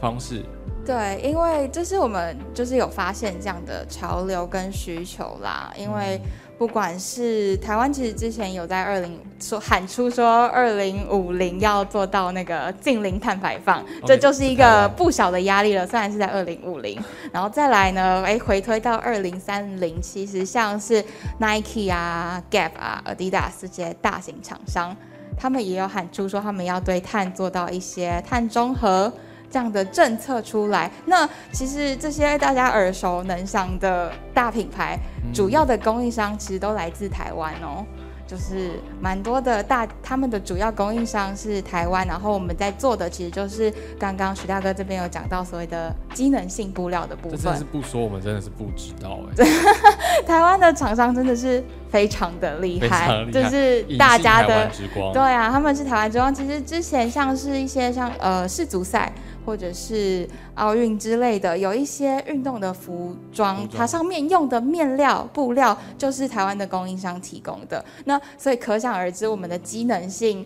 方式，对对，因为这是我们就是有发现这样的潮流跟需求啦。因为不管是台湾，其实之前有在二零说喊出说二零五零要做到那个近零碳排放，这就是一个不小的压力了。虽然是在二零五零，然后再来呢，哎，回推到二零三零，其实像是 Nike 啊、Gap 啊、Adidas 这些大型厂商，他们也有喊出说他们要对碳做到一些碳中和。这样的政策出来，那其实这些大家耳熟能详的大品牌，主要的供应商其实都来自台湾哦。就是蛮多的大，他们的主要供应商是台湾，然后我们在做的其实就是刚刚徐大哥这边有讲到所谓的机能性布料的部分。真是不说，我们真的是不知道哎。台湾的厂商真的是非常的厉害，就是大家的对啊，他们是台湾之光。其实之前像是一些像呃世足赛。或者是奥运之类的，有一些运动的服装，它上面用的面料布料就是台湾的供应商提供的。那所以可想而知，我们的机能性，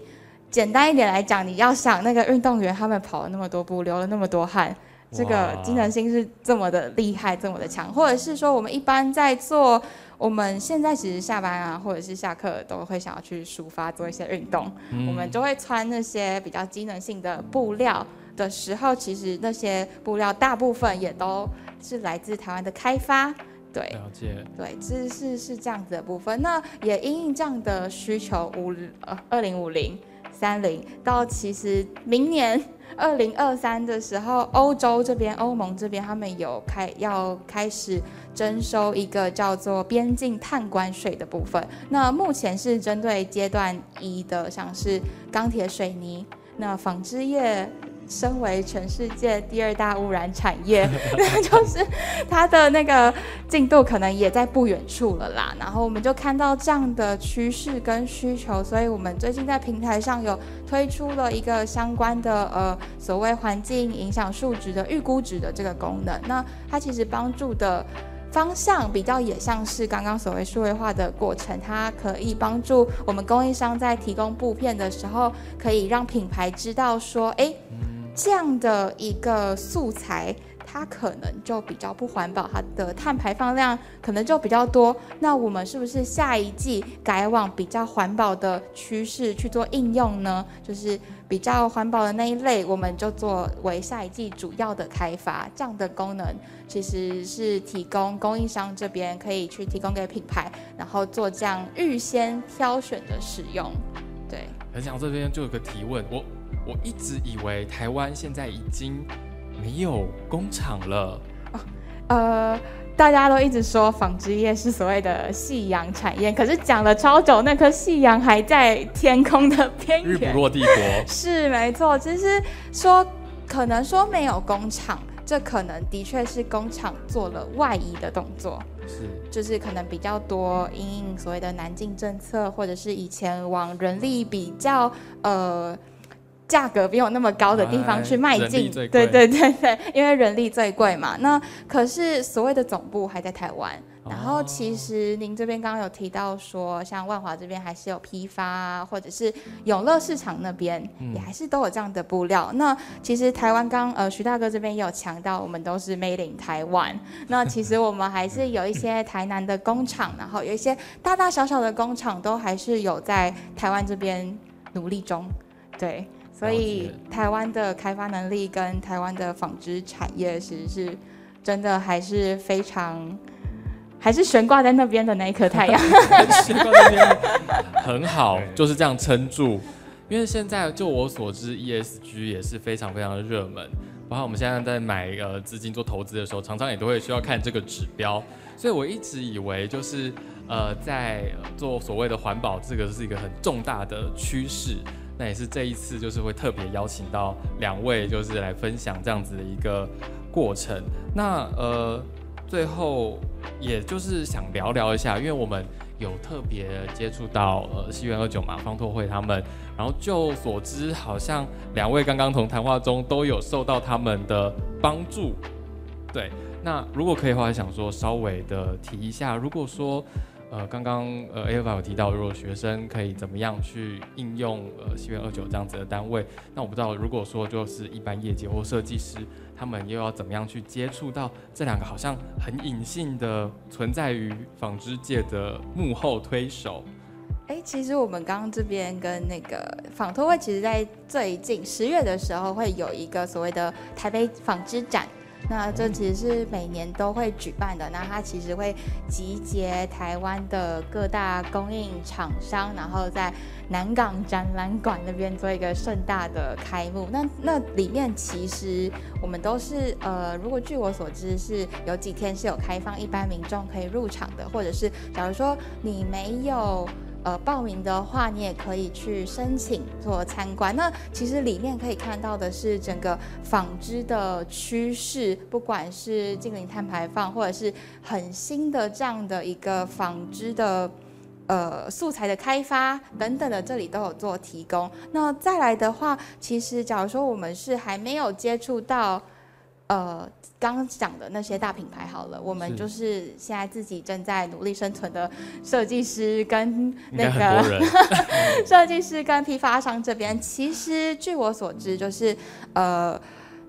简单一点来讲，你要想那个运动员他们跑了那么多步，流了那么多汗，这个机能性是这么的厉害，这么的强。或者是说，我们一般在做，我们现在其实下班啊，或者是下课都会想要去抒发做一些运动，我们就会穿那些比较机能性的布料。的时候，其实那些布料大部分也都是来自台湾的开发，对，了解，对，这是是这样子的部分。那也因应这样的需求，五呃二零五零三零到其实明年二零二三的时候，欧洲这边欧盟这边他们有开要开始征收一个叫做边境碳关税的部分。那目前是针对阶段一的，像是钢铁、水泥，那纺织业。身为全世界第二大污染产业，那 就是它的那个进度可能也在不远处了啦。然后我们就看到这样的趋势跟需求，所以我们最近在平台上有推出了一个相关的呃所谓环境影响数值的预估值的这个功能。那它其实帮助的。方向比较也像是刚刚所谓数位化的过程，它可以帮助我们供应商在提供布片的时候，可以让品牌知道说，哎，这样的一个素材。它可能就比较不环保，它的碳排放量可能就比较多。那我们是不是下一季改往比较环保的趋势去做应用呢？就是比较环保的那一类，我们就作为下一季主要的开发。这样的功能其实是提供供应商这边可以去提供给品牌，然后做这样预先挑选的使用。对，很想这边就有个提问，我我一直以为台湾现在已经。没有工厂了呃，大家都一直说纺织业是所谓的夕阳产业，可是讲了超久，那颗夕阳还在天空的边缘，日不落帝国 是没错。其实说可能说没有工厂，这可能的确是工厂做了外移的动作，是就是可能比较多因应所谓的南进政策，或者是以前往人力比较呃。价格没有那么高的地方去迈进，对对对对，因为人力最贵嘛。那可是所谓的总部还在台湾，然后其实您这边刚刚有提到说，像万华这边还是有批发，或者是永乐市场那边也还是都有这样的布料。那其实台湾刚呃徐大哥这边也有强调，我们都是 made in 台湾。那其实我们还是有一些 台南的工厂，然后有一些大大小小的工厂都还是有在台湾这边努力中，对。所以台湾的开发能力跟台湾的纺织产业，其实是真的还是非常，还是悬挂在那边的那一颗太阳。悬挂那边很好，就是这样撑住。因为现在就我所知，ESG 也是非常非常的热门。包括我们现在在买呃资金做投资的时候，常常也都会需要看这个指标。所以我一直以为就是呃在做所谓的环保，这个是一个很重大的趋势。那也是这一次，就是会特别邀请到两位，就是来分享这样子的一个过程。那呃，最后也就是想聊聊一下，因为我们有特别接触到呃西园二九嘛，方拓会他们，然后就所知，好像两位刚刚从谈话中都有受到他们的帮助。对，那如果可以的话，想说稍微的提一下，如果说。呃，刚刚呃 A F 有提到，如果学生可以怎么样去应用呃西元二九这样子的单位，那我不知道，如果说就是一般业界或设计师，他们又要怎么样去接触到这两个好像很隐性的存在于纺织界的幕后推手？哎，其实我们刚刚这边跟那个纺托会，其实在最近十月的时候会有一个所谓的台北纺织展。那这其实是每年都会举办的，那它其实会集结台湾的各大供应厂商，然后在南港展览馆那边做一个盛大的开幕。那那里面其实我们都是呃，如果据我所知是有几天是有开放一般民众可以入场的，或者是假如说你没有。呃，报名的话，你也可以去申请做参观。那其实里面可以看到的是整个纺织的趋势，不管是近零碳排放，或者是很新的这样的一个纺织的呃素材的开发等等的，这里都有做提供。那再来的话，其实假如说我们是还没有接触到。呃，刚刚讲的那些大品牌好了，我们就是现在自己正在努力生存的设计师跟那个 设计师跟批发商这边，其实据我所知，就是呃。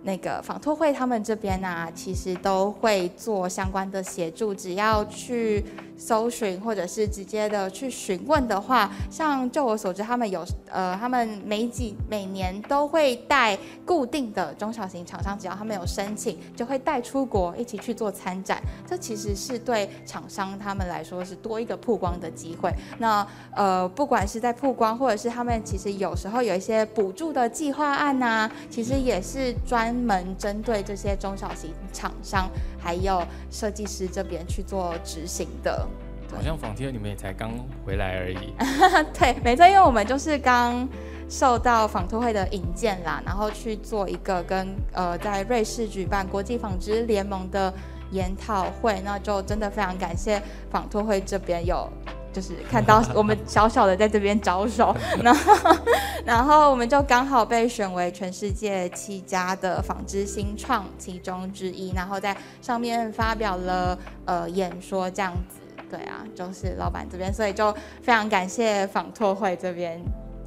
那个纺托会他们这边呢，其实都会做相关的协助。只要去搜寻或者是直接的去询问的话，像就我所知，他们有呃，他们每几每年都会带固定的中小型厂商，只要他们有申请，就会带出国一起去做参展。这其实是对厂商他们来说是多一个曝光的机会。那呃，不管是在曝光，或者是他们其实有时候有一些补助的计划案呐，其实也是专。门针对这些中小型厂商，还有设计师这边去做执行的。好像仿贴你们也才刚回来而已。对，没错，因为我们就是刚受到纺托会的引荐啦，然后去做一个跟呃在瑞士举办国际纺织联盟的研讨会，那就真的非常感谢纺托会这边有。就是看到我们小小的在这边招手，然后，然后我们就刚好被选为全世界七家的纺织新创其中之一，然后在上面发表了呃演说这样子。对啊，就是老板这边，所以就非常感谢纺拓会这边，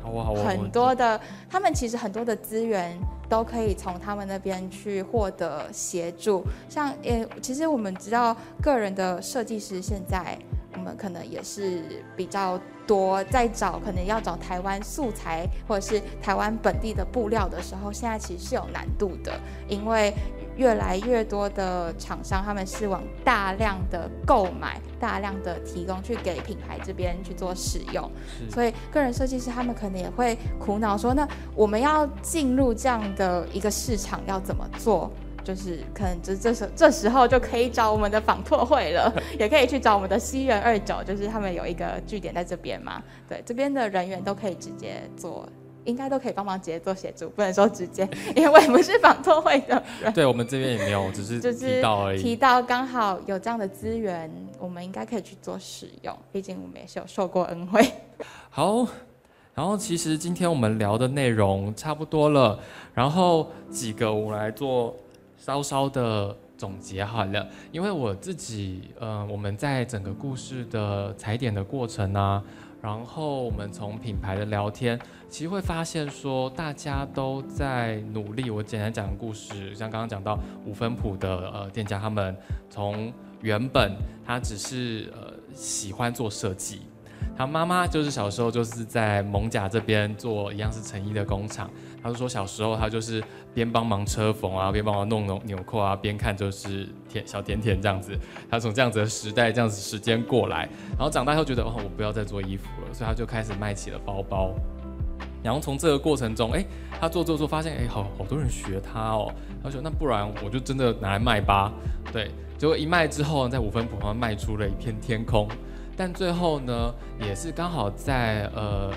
好啊好啊，很多的他们其实很多的资源都可以从他们那边去获得协助，像呃其实我们知道个人的设计师现在。我们可能也是比较多，在找可能要找台湾素材或者是台湾本地的布料的时候，现在其实是有难度的，因为越来越多的厂商他们是往大量的购买、大量的提供去给品牌这边去做使用，所以个人设计师他们可能也会苦恼说，那我们要进入这样的一个市场要怎么做？就是可能这这时这时候就可以找我们的访拓会了，也可以去找我们的西元二九，就是他们有一个据点在这边嘛。对，这边的人员都可以直接做，应该都可以帮忙直接做协助，不能说直接，因为不是访拓会的人。对我们这边也没有，只是提到而已。提到刚好有这样的资源，我们应该可以去做使用，毕竟我们也是有受过恩惠。好，然后其实今天我们聊的内容差不多了，然后几个我来做。稍稍的总结好了，因为我自己，呃，我们在整个故事的踩点的过程啊，然后我们从品牌的聊天，其实会发现说，大家都在努力。我简单讲个故事，像刚刚讲到五分谱的呃店家，他们从原本他只是呃喜欢做设计。他妈妈就是小时候就是在蒙甲这边做一样是成衣的工厂。他就说小时候他就是边帮忙车缝啊，边帮忙弄弄纽扣啊，边看就是甜小甜甜这样子。他从这样子的时代这样子时间过来，然后长大后觉得哦，我不要再做衣服了，所以他就开始卖起了包包。然后从这个过程中，哎，他做做做，发现哎，好好多人学他哦。他说那不然我就真的拿来卖吧。对，结果一卖之后，在五分埔上卖出了一片天空。但最后呢，也是刚好在呃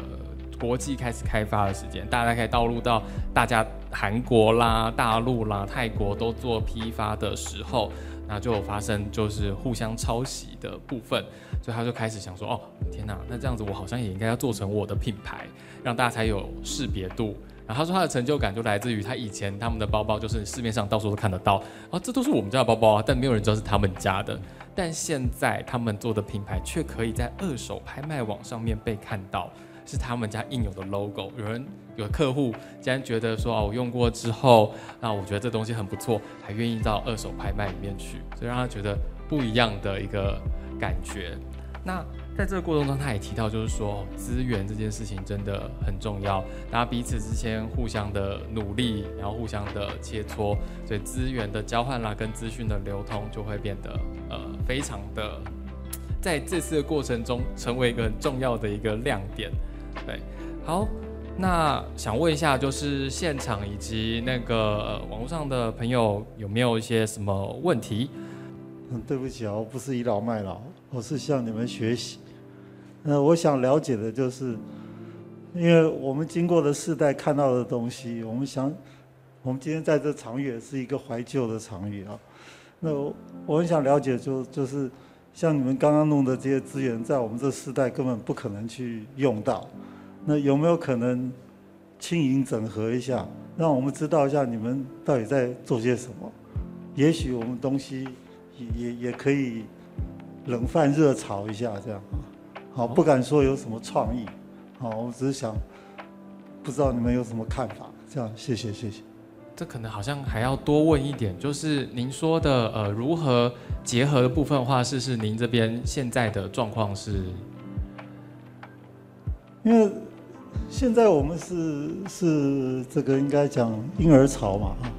国际开始开发的时间，大家可以导入到大家韩国啦、大陆啦、泰国都做批发的时候，那就发生就是互相抄袭的部分，所以他就开始想说，哦，天哪，那这样子我好像也应该要做成我的品牌，让大家才有识别度。然后他说他的成就感就来自于他以前他们的包包就是市面上到处都看得到，啊，这都是我们家的包包啊，但没有人知道是他们家的。但现在他们做的品牌却可以在二手拍卖网上面被看到，是他们家应有的 logo。有人有客户竟然觉得说哦，我用过之后，那我觉得这东西很不错，还愿意到二手拍卖里面去，所以让他觉得不一样的一个感觉。那在这个过程中，他也提到，就是说资源这件事情真的很重要，大家彼此之间互相的努力，然后互相的切磋，所以资源的交换啦，跟资讯的流通就会变得呃非常的，在这次的过程中成为一个很重要的一个亮点。对，好，那想问一下，就是现场以及那个网络上的朋友有没有一些什么问题？嗯，对不起啊，我不是倚老卖老，我是向你们学习。那我想了解的就是，因为我们经过的世代看到的东西，我们想，我们今天在这场域是一个怀旧的场域啊。那我很想了解，就就是像你们刚刚弄的这些资源，在我们这世代根本不可能去用到。那有没有可能轻盈整合一下，让我们知道一下你们到底在做些什么？也许我们东西也也也可以冷饭热炒一下，这样啊。好，不敢说有什么创意，好，我只是想，不知道你们有什么看法，这样，谢谢，谢谢。这可能好像还要多问一点，就是您说的呃，如何结合的部分的话，是是您这边现在的状况是？因为现在我们是是这个应该讲婴儿潮嘛，哈，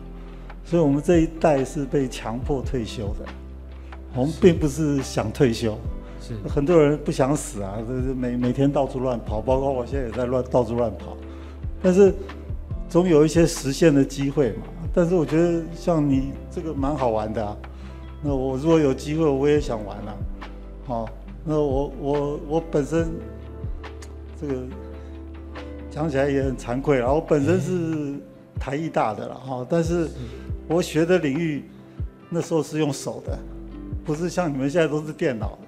所以我们这一代是被强迫退休的，我们并不是想退休。是很多人不想死啊，就是每每天到处乱跑，包括我现在也在乱到处乱跑，但是总有一些实现的机会嘛。但是我觉得像你这个蛮好玩的啊，那我如果有机会，我也想玩了。好，那我我我本身这个讲起来也很惭愧啊，我本身是台艺大的了哈，但是我学的领域那时候是用手的，不是像你们现在都是电脑。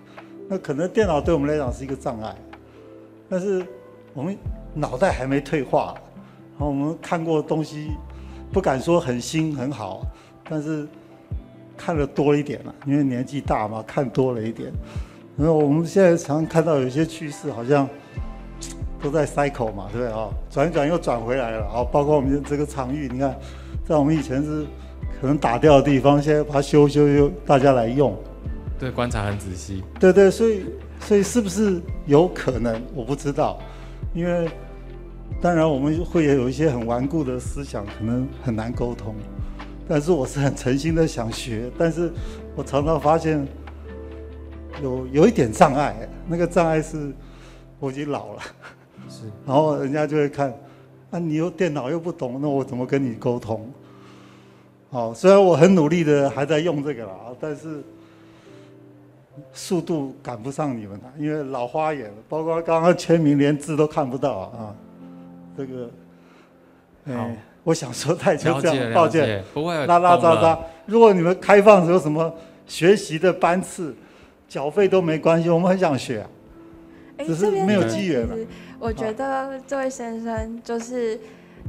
那可能电脑对我们来讲是一个障碍，但是我们脑袋还没退化，然后我们看过的东西不敢说很新很好，但是看的多一点了，因为年纪大嘛，看多了一点。然后我们现在常看到有些趋势好像都在 cycle 嘛，对不对啊？转一转又转回来了啊！包括我们这个场域，你看，在我们以前是可能打掉的地方，现在把它修修修，大家来用。对，观察很仔细。对对，所以所以是不是有可能？我不知道，因为当然我们会有一些很顽固的思想，可能很难沟通。但是我是很诚心的想学，但是我常常发现有有一点障碍。那个障碍是我已经老了，是。然后人家就会看，啊，你又电脑又不懂，那我怎么跟你沟通？好，虽然我很努力的还在用这个了啊，但是。速度赶不上你们了，因为老花眼了，包括刚刚签名连字都看不到啊。这个，哎，我想说太就这样，抱歉，不会拉拉杂杂。如果你们开放有什么学习的班次，缴费都没关系，我们很想学，只是没有机缘了。我觉得这位先生就是。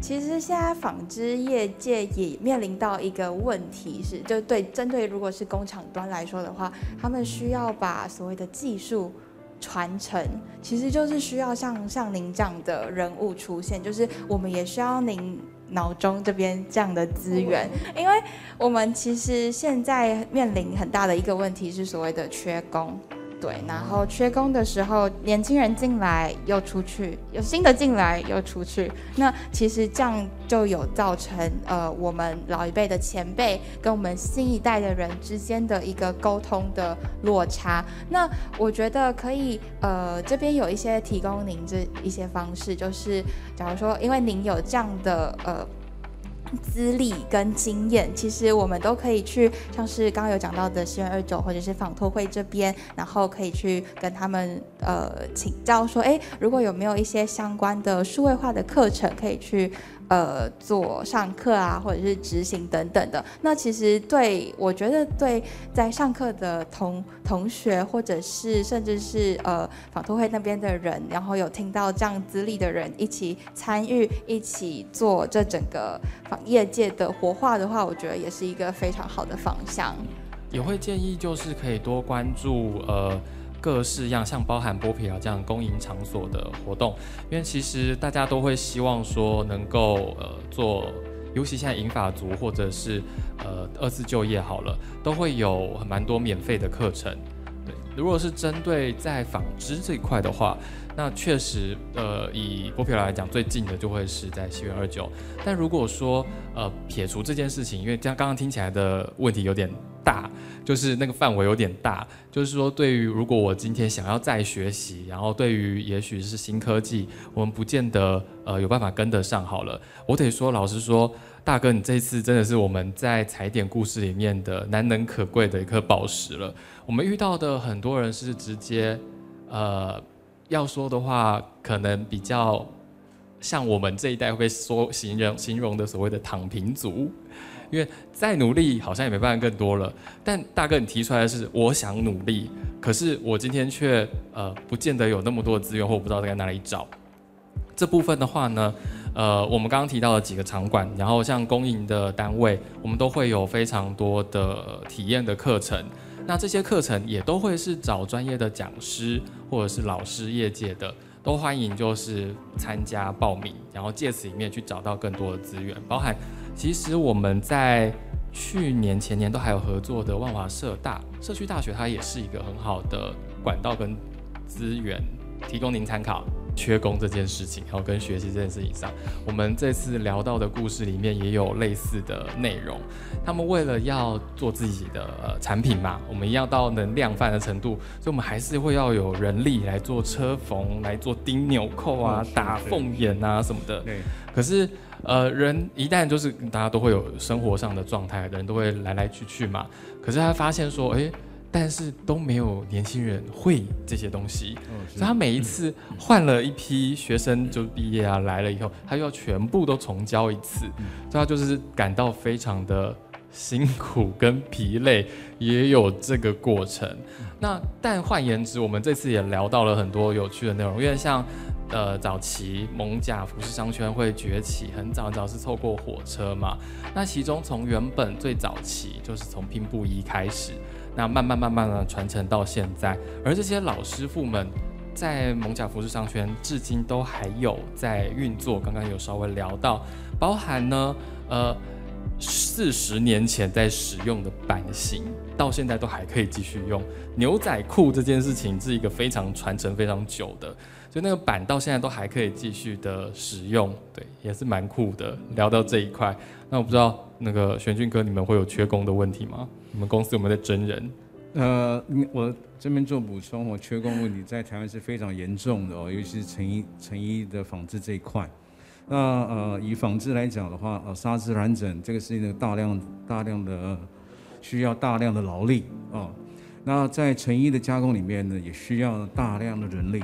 其实现在纺织业界也面临到一个问题，是就对针对如果是工厂端来说的话，他们需要把所谓的技术传承，其实就是需要像像您这样的人物出现，就是我们也需要您脑中这边这样的资源，因为我们其实现在面临很大的一个问题是所谓的缺工。对，然后缺工的时候，年轻人进来又出去，有新的进来又出去，那其实这样就有造成呃我们老一辈的前辈跟我们新一代的人之间的一个沟通的落差。那我觉得可以呃这边有一些提供您这一些方式，就是假如说因为您有这样的呃。资历跟经验，其实我们都可以去，像是刚刚有讲到的西园二九或者是访托会这边，然后可以去跟他们呃请教说，哎，如果有没有一些相关的数位化的课程可以去。呃，做上课啊，或者是执行等等的，那其实对我觉得对在上课的同同学，或者是甚至是呃访托会那边的人，然后有听到这样资历的人一起参与，一起做这整个访业界的活化的话，我觉得也是一个非常好的方向。也会建议就是可以多关注呃各式样像包含剥皮寮这样公营场所的活动，因为其实大家都会希望说能够呃做，尤其现在银发族或者是呃二次就业好了，都会有蛮多免费的课程。对，如果是针对在纺织这一块的话。那确实，呃，以波皮来讲，最近的就会是在七月二九。但如果说，呃，撇除这件事情，因为这样刚刚听起来的问题有点大，就是那个范围有点大，就是说，对于如果我今天想要再学习，然后对于也许是新科技，我们不见得呃有办法跟得上。好了，我得说，老实说，大哥，你这次真的是我们在踩点故事里面的难能可贵的一颗宝石了。我们遇到的很多人是直接，呃。要说的话，可能比较像我们这一代会说形容形容的所谓的躺平族，因为再努力好像也没办法更多了。但大哥你提出来的是我想努力，可是我今天却呃不见得有那么多的资源，或我不知道在哪里找。这部分的话呢，呃，我们刚刚提到的几个场馆，然后像公营的单位，我们都会有非常多的体验的课程。那这些课程也都会是找专业的讲师或者是老师，业界的都欢迎，就是参加报名，然后借此里面去找到更多的资源，包含其实我们在去年前年都还有合作的万华社大社区大学，它也是一个很好的管道跟资源，提供您参考。缺工这件事情，还有跟学习这件事情上，我们这次聊到的故事里面也有类似的内容。他们为了要做自己的产品嘛，我们要到能量贩的程度，所以我们还是会要有人力来做车缝、来做钉纽扣啊、打缝眼啊什么的。对。可是呃，人一旦就是大家都会有生活上的状态，人都会来来去去嘛。可是他发现说，哎。但是都没有年轻人会这些东西，所以他每一次换了一批学生就毕业啊来了以后，他又要全部都重教一次，所以他就是感到非常的辛苦跟疲累，也有这个过程。那但换言之，我们这次也聊到了很多有趣的内容，因为像呃早期蒙甲服饰商圈会崛起，很早很早是透过火车嘛，那其中从原本最早期就是从拼布衣开始。那慢慢慢慢的传承到现在，而这些老师傅们在蒙甲服饰商圈至今都还有在运作。刚刚有稍微聊到，包含呢，呃，四十年前在使用的版型，到现在都还可以继续用。牛仔裤这件事情是一个非常传承非常久的，所以那个板到现在都还可以继续的使用，对，也是蛮酷的。聊到这一块，那我不知道那个玄俊哥，你们会有缺工的问题吗？你们公司有没有在真人？呃，我这边做补充，我缺工问题在台湾是非常严重的哦，尤其是成衣成衣的纺织这一块。那呃，以纺织来讲的话，呃，纱织染整这个是一个大量大量的需要大量的劳力哦。那在成衣的加工里面呢，也需要大量的人力。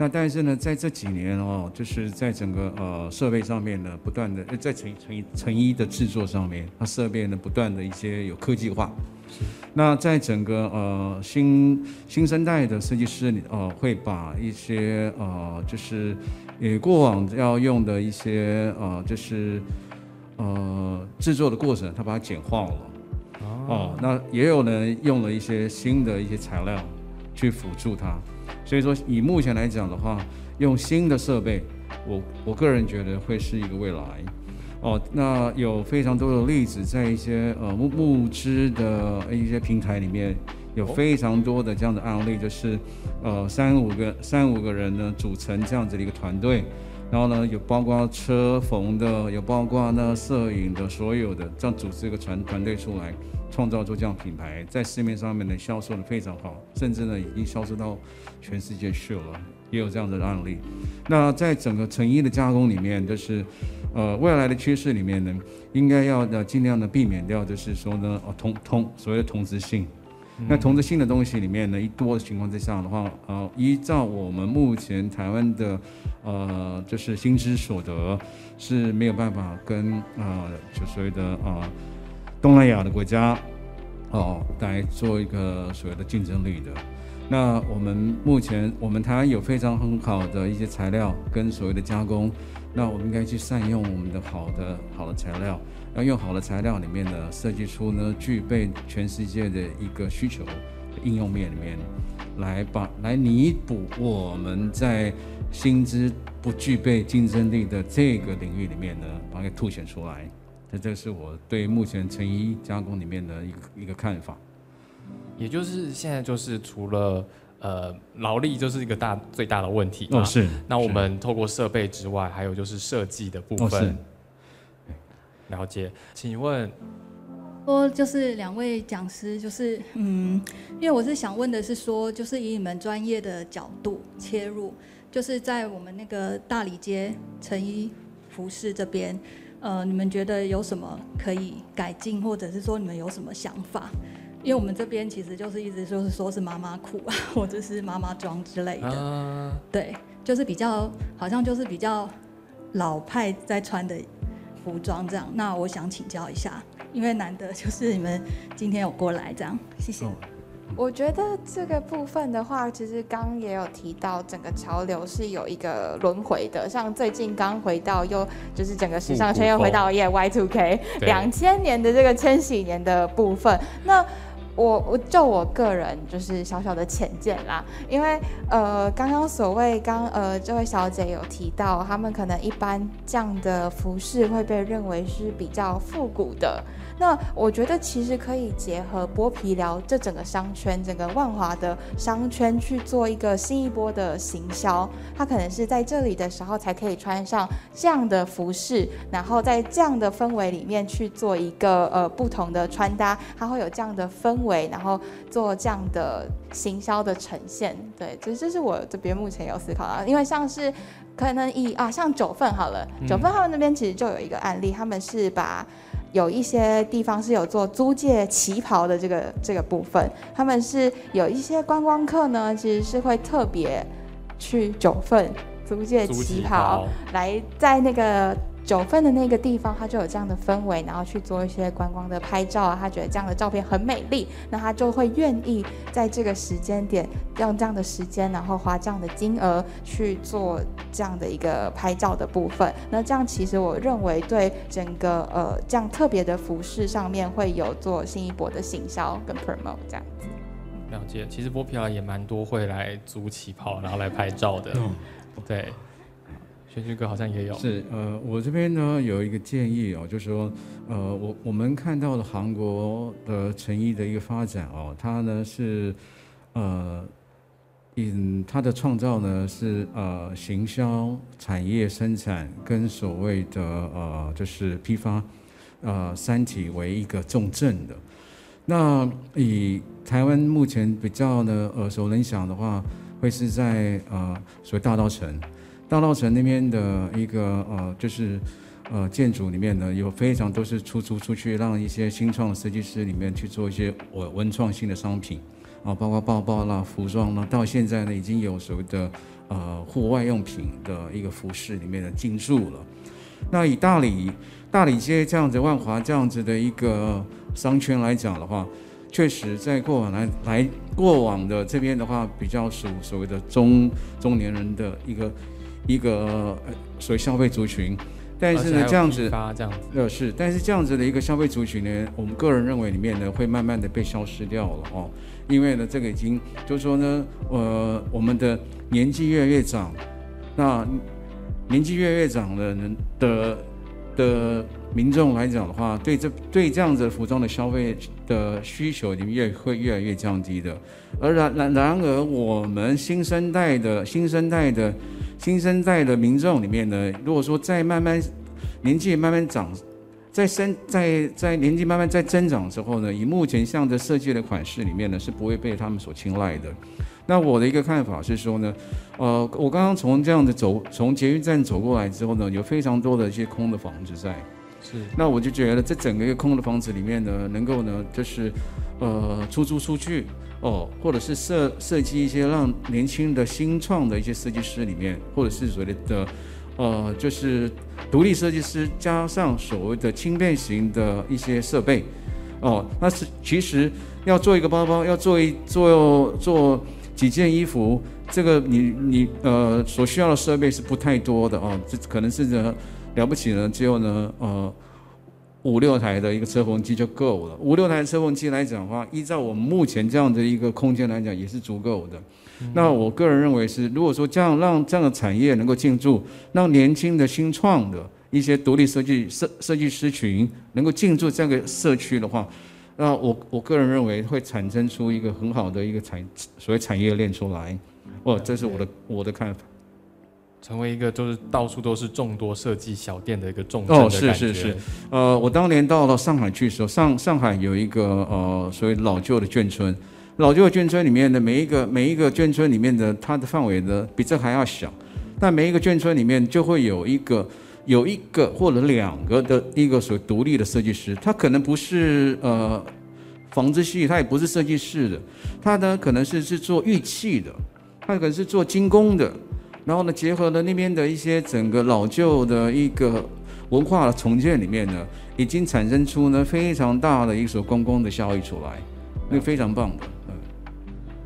那但是呢，在这几年哦，就是在整个呃设备上面呢，不断的在成成衣成衣的制作上面，它设备呢不断的一些有科技化。是。那在整个呃新新生代的设计师里，呃会把一些呃就是也过往要用的一些呃就是呃制作的过程，他把它简化了。哦。那也有人用了一些新的一些材料去辅助它。所以说，以目前来讲的话，用新的设备，我我个人觉得会是一个未来。哦，那有非常多的例子，在一些呃募募资的一些平台里面，有非常多的这样的案例，就是呃三五个三五个人呢组成这样子的一个团队，然后呢有包括车缝的，有包括呢摄影的，所有的这样组织一个团团队出来。创造出这样品牌，在市面上面呢销售的非常好，甚至呢已经销售到全世界去了，也有这样的案例。那在整个成衣的加工里面，就是呃未来的趋势里面呢，应该要呢尽量的避免掉，就是说呢哦同 同所谓的同质性。那同质性的东西里面呢，一多的情况之下的话，呃依照我们目前台湾的呃就是薪资所得是没有办法跟呃就所谓的啊。东南亚的国家，哦，来做一个所谓的竞争力的。那我们目前，我们台湾有非常很好的一些材料跟所谓的加工。那我们应该去善用我们的好的好的材料，要用好的材料里面呢，设计出呢具备全世界的一个需求应用面里面，来把来弥补我们在薪资不具备竞争力的这个领域里面呢，把它给凸显出来。这这是我对目前成衣加工里面的一个一个看法。也就是现在就是除了呃劳力就是一个大最大的问题是。那我们透过设备之外，还有就是设计的部分。了解，请问说就是两位讲师，就是嗯，因为我是想问的是说，就是以你们专业的角度切入，就是在我们那个大理街成衣服饰这边，呃，你们觉得有什么可以改进，或者是说你们有什么想法？因为我们这边其实就是一直就是说是妈妈裤啊，或者是妈妈装之类的，啊，对，就是比较好像就是比较老派在穿的服装这样。那我想请教一下，因为难得就是你们今天有过来这样，谢谢。哦我觉得这个部分的话，其实刚刚也有提到，整个潮流是有一个轮回的。像最近刚回到，又就是整个时尚圈又回到耶 Y two K 对两千年的这个千禧年的部分。那我我就我个人就是小小的浅见啦，因为呃，刚刚所谓刚呃这位小姐有提到，他们可能一般这样的服饰会被认为是比较复古的。那我觉得其实可以结合剥皮寮这整个商圈，整个万华的商圈去做一个新一波的行销。它可能是在这里的时候才可以穿上这样的服饰，然后在这样的氛围里面去做一个呃不同的穿搭，它会有这样的氛围，然后做这样的行销的呈现。对，这这是我这边目前有思考到，因为像是。可能以啊，像九份好了，九份他们那边其实就有一个案例，他们是把有一些地方是有做租借旗袍的这个这个部分，他们是有一些观光客呢，其实是会特别去九份租借旗袍，来在那个九份的那个地方，他就有这样的氛围，然后去做一些观光的拍照啊，他觉得这样的照片很美丽，那他就会愿意在这个时间点用这样的时间，然后花这样的金额去做这样的一个拍照的部分。那这样其实我认为对整个呃这样特别的服饰上面会有做新一波的行销跟 promote 这样子。了解，其实波皮寮也蛮多会来租旗袍，然后来拍照的。对，轩君哥好像也有。是，呃，我这边呢有一个建议哦，就是说，呃，我我们看到了韩国的成衣的一个发展哦，它呢是，呃，嗯，它的创造呢是呃行销、产业生产跟所谓的呃就是批发，呃三体为一个重镇的。那以台湾目前比较呢耳熟能详的话，会是在呃所谓大稻城。大稻城那边的一个呃，就是呃建筑里面呢，有非常都是出租出去，让一些新创设计师里面去做一些文文创性的商品啊，包括包包啦、服装啦，到现在呢已经有所谓的呃户外用品的一个服饰里面的进驻了。那以大理大理街这样子、万华这样子的一个商圈来讲的话，确实在过往来来过往的这边的话，比较属所谓的中中年人的一个一个呃所谓消费族群，但是呢，这样子发这样子，呃是，但是这样子的一个消费族群呢，我们个人认为里面呢会慢慢的被消失掉了哦，因为呢这个已经就是说呢，呃我们的年纪越来越长，那年纪越来越长的人的的民众来讲的话，对这对这样子服装的消费的需求，你们越会越来越降低的。而然然然而，我们新生代的新生代的新生代的民众里面呢，如果说再慢慢年纪慢慢长，在生在在年纪慢慢在增长之后呢，以目前像的设计的款式里面呢，是不会被他们所青睐的。那我的一个看法是说呢，呃，我刚刚从这样的走从捷运站走过来之后呢，有非常多的一些空的房子在。是那我就觉得这整个一个空的房子里面呢，能够呢，就是呃出租出去哦，或者是设设计一些让年轻的新创的一些设计师里面，或者是所谓的呃就是独立设计师加上所谓的轻便型的一些设备。哦，那是其实要做一个包包，要做一做做几件衣服，这个你你呃所需要的设备是不太多的哦，这可能是呢了不起呢，只有呢呃五六台的一个车缝机就够了。五六台车缝机来讲的话，依照我们目前这样的一个空间来讲，也是足够的。那我个人认为是，如果说这样让这样的产业能够进驻，让年轻的新创的一些独立设计设设计师群能够进驻这个社区的话，那我我个人认为会产生出一个很好的一个产所谓产业链出来。哦，这是我的我的看法。成为一个就是到处都是众多设计小店的一个重镇的哦。是是是，呃，我当年到了上海去的时候，上上海有一个呃所谓老旧的眷村，老旧的眷村里面的每一个每一个眷村里面的它的范围呢比这还要小，但每一个眷村里面就会有一个有一个或者两个的一个所谓独立的设计师，他可能不是呃纺织系，他也不是设计师的，他呢可能是是做玉器的，他可能是做精工的。然后呢，结合了那边的一些整个老旧的一个文化的重建里面呢，已经产生出呢非常大的一所观光的效益出来，那非常棒的。嗯，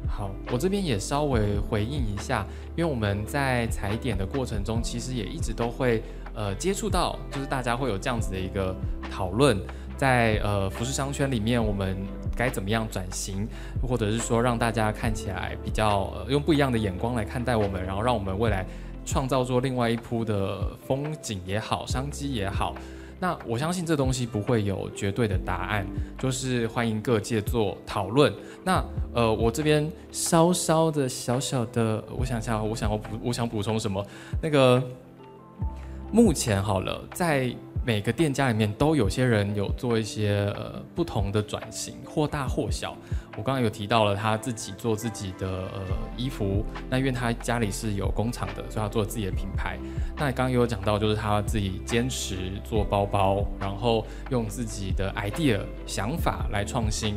好，我这边也稍微回应一下，因为我们在踩点的过程中，其实也一直都会呃接触到，就是大家会有这样子的一个讨论，在呃服饰商圈里面，我们该怎么样转型，或者是说让大家看起来比较、呃、用不一样的眼光来看待我们，然后让我们未来创造出另外一铺的风景也好，商机也好。那我相信这东西不会有绝对的答案，就是欢迎各界做讨论。那呃，我这边稍稍的小小的，我想一下，我想要补，我想补充什么？那个目前好了，在每个店家里面都有些人有做一些呃不同的转型，或大或小。我刚刚有提到了他自己做自己的呃衣服，那因为他家里是有工厂的，所以他做自己的品牌。那刚刚也有讲到，就是他自己坚持做包包，然后用自己的 idea 想法来创新。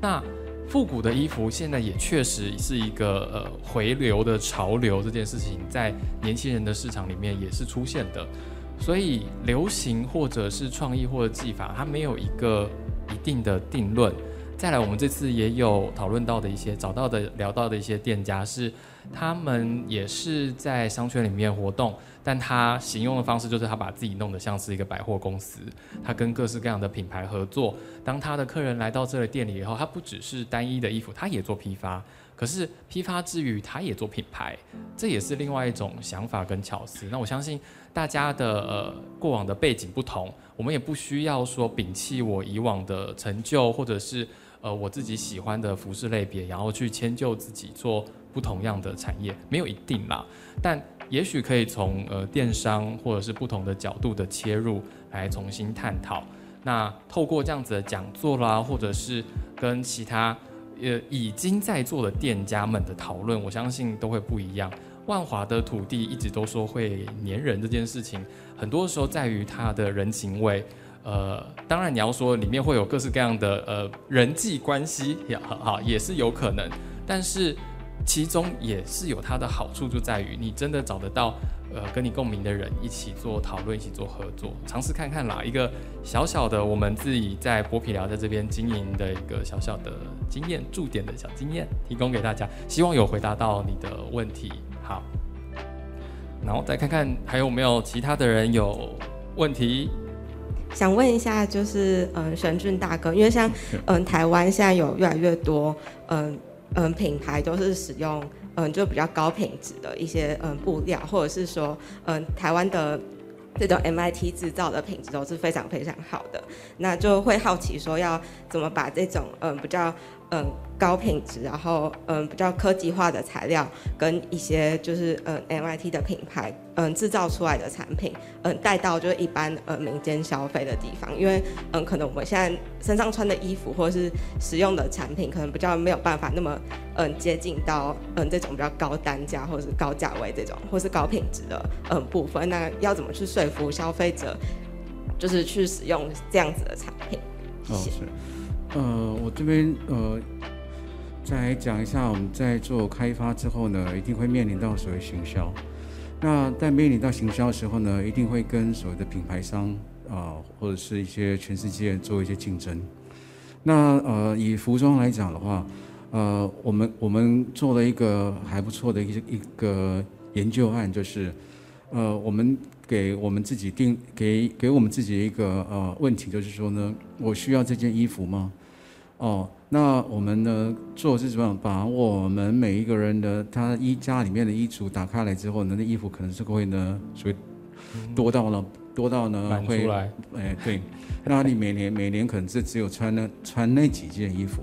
那复古的衣服现在也确实是一个呃回流的潮流，这件事情在年轻人的市场里面也是出现的。所以流行或者是创意或者技法，它没有一个一定的定论。再来，我们这次也有讨论到的一些找到的聊到的一些店家是，他们也是在商圈里面活动，但他行用的方式就是他把自己弄得像是一个百货公司，他跟各式各样的品牌合作。当他的客人来到这个店里以后，他不只是单一的衣服，他也做批发。可是批发之余，他也做品牌，这也是另外一种想法跟巧思。那我相信大家的呃过往的背景不同，我们也不需要说摒弃我以往的成就，或者是呃我自己喜欢的服饰类别，然后去迁就自己做不同样的产业，没有一定啦。但也许可以从呃电商或者是不同的角度的切入来重新探讨。那透过这样子的讲座啦，或者是跟其他呃已经在做的店家们的讨论，我相信都会不一样。万华的土地一直都说会黏人这件事情，很多时候在于它的人情味。呃，当然你要说里面会有各式各样的呃人际关系也好也是有可能，但是其中也是有它的好处，就在于你真的找得到呃跟你共鸣的人一起做讨论，一起做合作，尝试看看啦。一个小小的我们自己在剥皮寮在这边经营的一个小小的经验驻点的小经验，提供给大家，希望有回答到你的问题。好，然后再看看还有没有其他的人有问题。想问一下，就是嗯，玄俊大哥，因为像嗯。台湾现在有越来越多嗯嗯品牌都是使用嗯就比较高品质的一些嗯布料，或者是说嗯台湾的这种 MIT 制造的品质都是非常非常好的，那就会好奇说要怎么把这种嗯比较嗯高品质，然后嗯比较科技化的材料跟一些就是嗯 MIT 的品牌嗯制造出来的产品嗯带到就是一般呃民间消费的地方，因为嗯可能我们现在身上穿的衣服或是使用的产品，可能比较没有办法那么嗯接近到嗯这种比较高单价或是高价位这种或是高品质的嗯部分，那要怎么去说服消费者，就是去使用这样子的产品？谢谢。哦是，呃，我这边呃再来讲一下，我们在做开发之后呢，一定会面临到所谓行销。那在面临到行销的时候呢，一定会跟所谓的品牌商啊、或者是一些全世界做一些竞争。那呃，以服装来讲的话，呃，我们我们做了一个还不错的一一个研究案，就是呃，我们给我们自己定给给我们自己一个呃问题，就是说呢，我需要这件衣服吗？哦，那我们呢做是怎么样？把我们每一个人的他衣家里面的衣橱打开来之后呢，那衣服可能是会呢，所以多到了多到呢会哎，对，那你每年每年可能是只有穿那穿那几件衣服，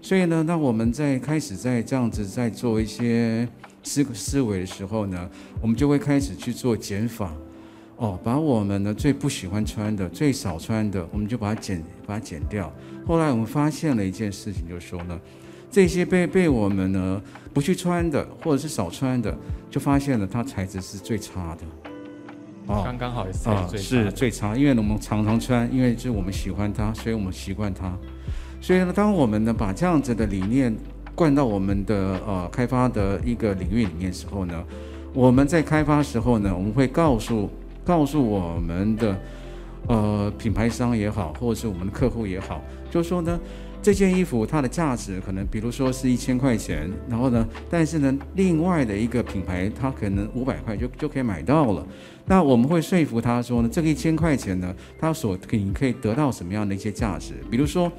所以呢，那我们在开始在这样子在做一些思思维的时候呢，我们就会开始去做减法，哦，把我们呢最不喜欢穿的、最少穿的，我们就把它减把它剪掉。后来我们发现了一件事情，就是说呢，这些被被我们呢不去穿的，或者是少穿的，就发现了它材质是最差的。哦，刚刚好也是啊，最是差最差，因为我们常常穿，因为是我们喜欢它，所以我们习惯它。所以呢，当我们呢把这样子的理念灌到我们的呃开发的一个领域里面时候呢，我们在开发时候呢，我们会告诉告诉我们的呃品牌商也好，或者是我们的客户也好，就是说呢。这件衣服它的价值可能，比如说是一千块钱，然后呢，但是呢，另外的一个品牌它可能五百块就就可以买到了。那我们会说服他说呢，这个一千块钱呢，它所你可以得到什么样的一些价值？比如说，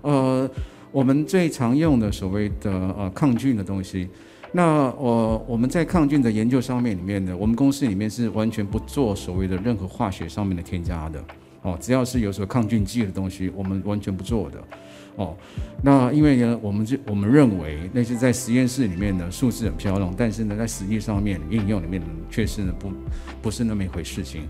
呃，我们最常用的所谓的呃抗菌的东西，那我我们在抗菌的研究上面里面呢，我们公司里面是完全不做所谓的任何化学上面的添加的。哦，只要是有所抗菌剂的东西，我们完全不做的。哦，那因为呢，我们就我们认为那些在实验室里面的数字很漂亮，但是呢，在实际上面应用里面确实呢不不是那么一回事情。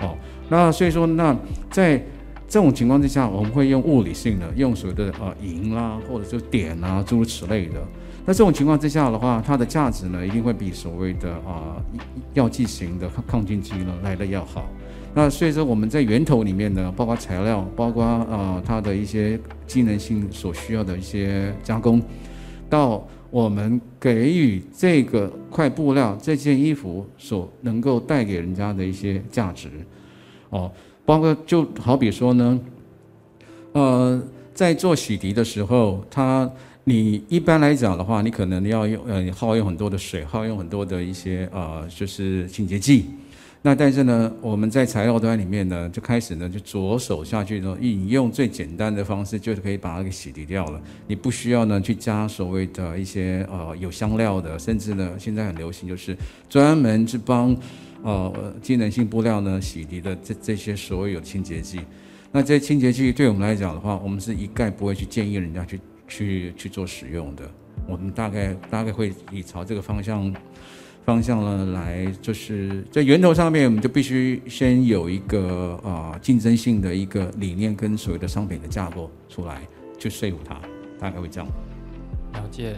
哦，那所以说，那在这种情况之下，我们会用物理性的，用所谓的呃银啦，或者就碘啊，诸如此类的。那这种情况之下的话，它的价值呢，一定会比所谓的啊药剂型的抗抗菌剂呢来的要好。那所以说我们在源头里面呢，包括材料，包括呃它的一些机能性所需要的一些加工，到我们给予这个块布料、这件衣服所能够带给人家的一些价值，哦，包括就好比说呢，呃，在做洗涤的时候，它你一般来讲的话，你可能要用呃耗用很多的水，耗用很多的一些呃就是清洁剂。那但是呢，我们在材料端里面呢，就开始呢，就着手下去呢，引用最简单的方式，就是可以把它给洗涤掉了。你不需要呢去加所谓的一些呃有香料的，甚至呢现在很流行就是专门去帮呃机能性布料呢洗涤的这这些所有清洁剂。那这些清洁剂对我们来讲的话，我们是一概不会去建议人家去去去做使用的。我们大概大概会以朝这个方向。方向呢，来就是在源头上面，我们就必须先有一个啊竞争性的一个理念跟所谓的商品的架构出来，去说服他，大概会这样。了解，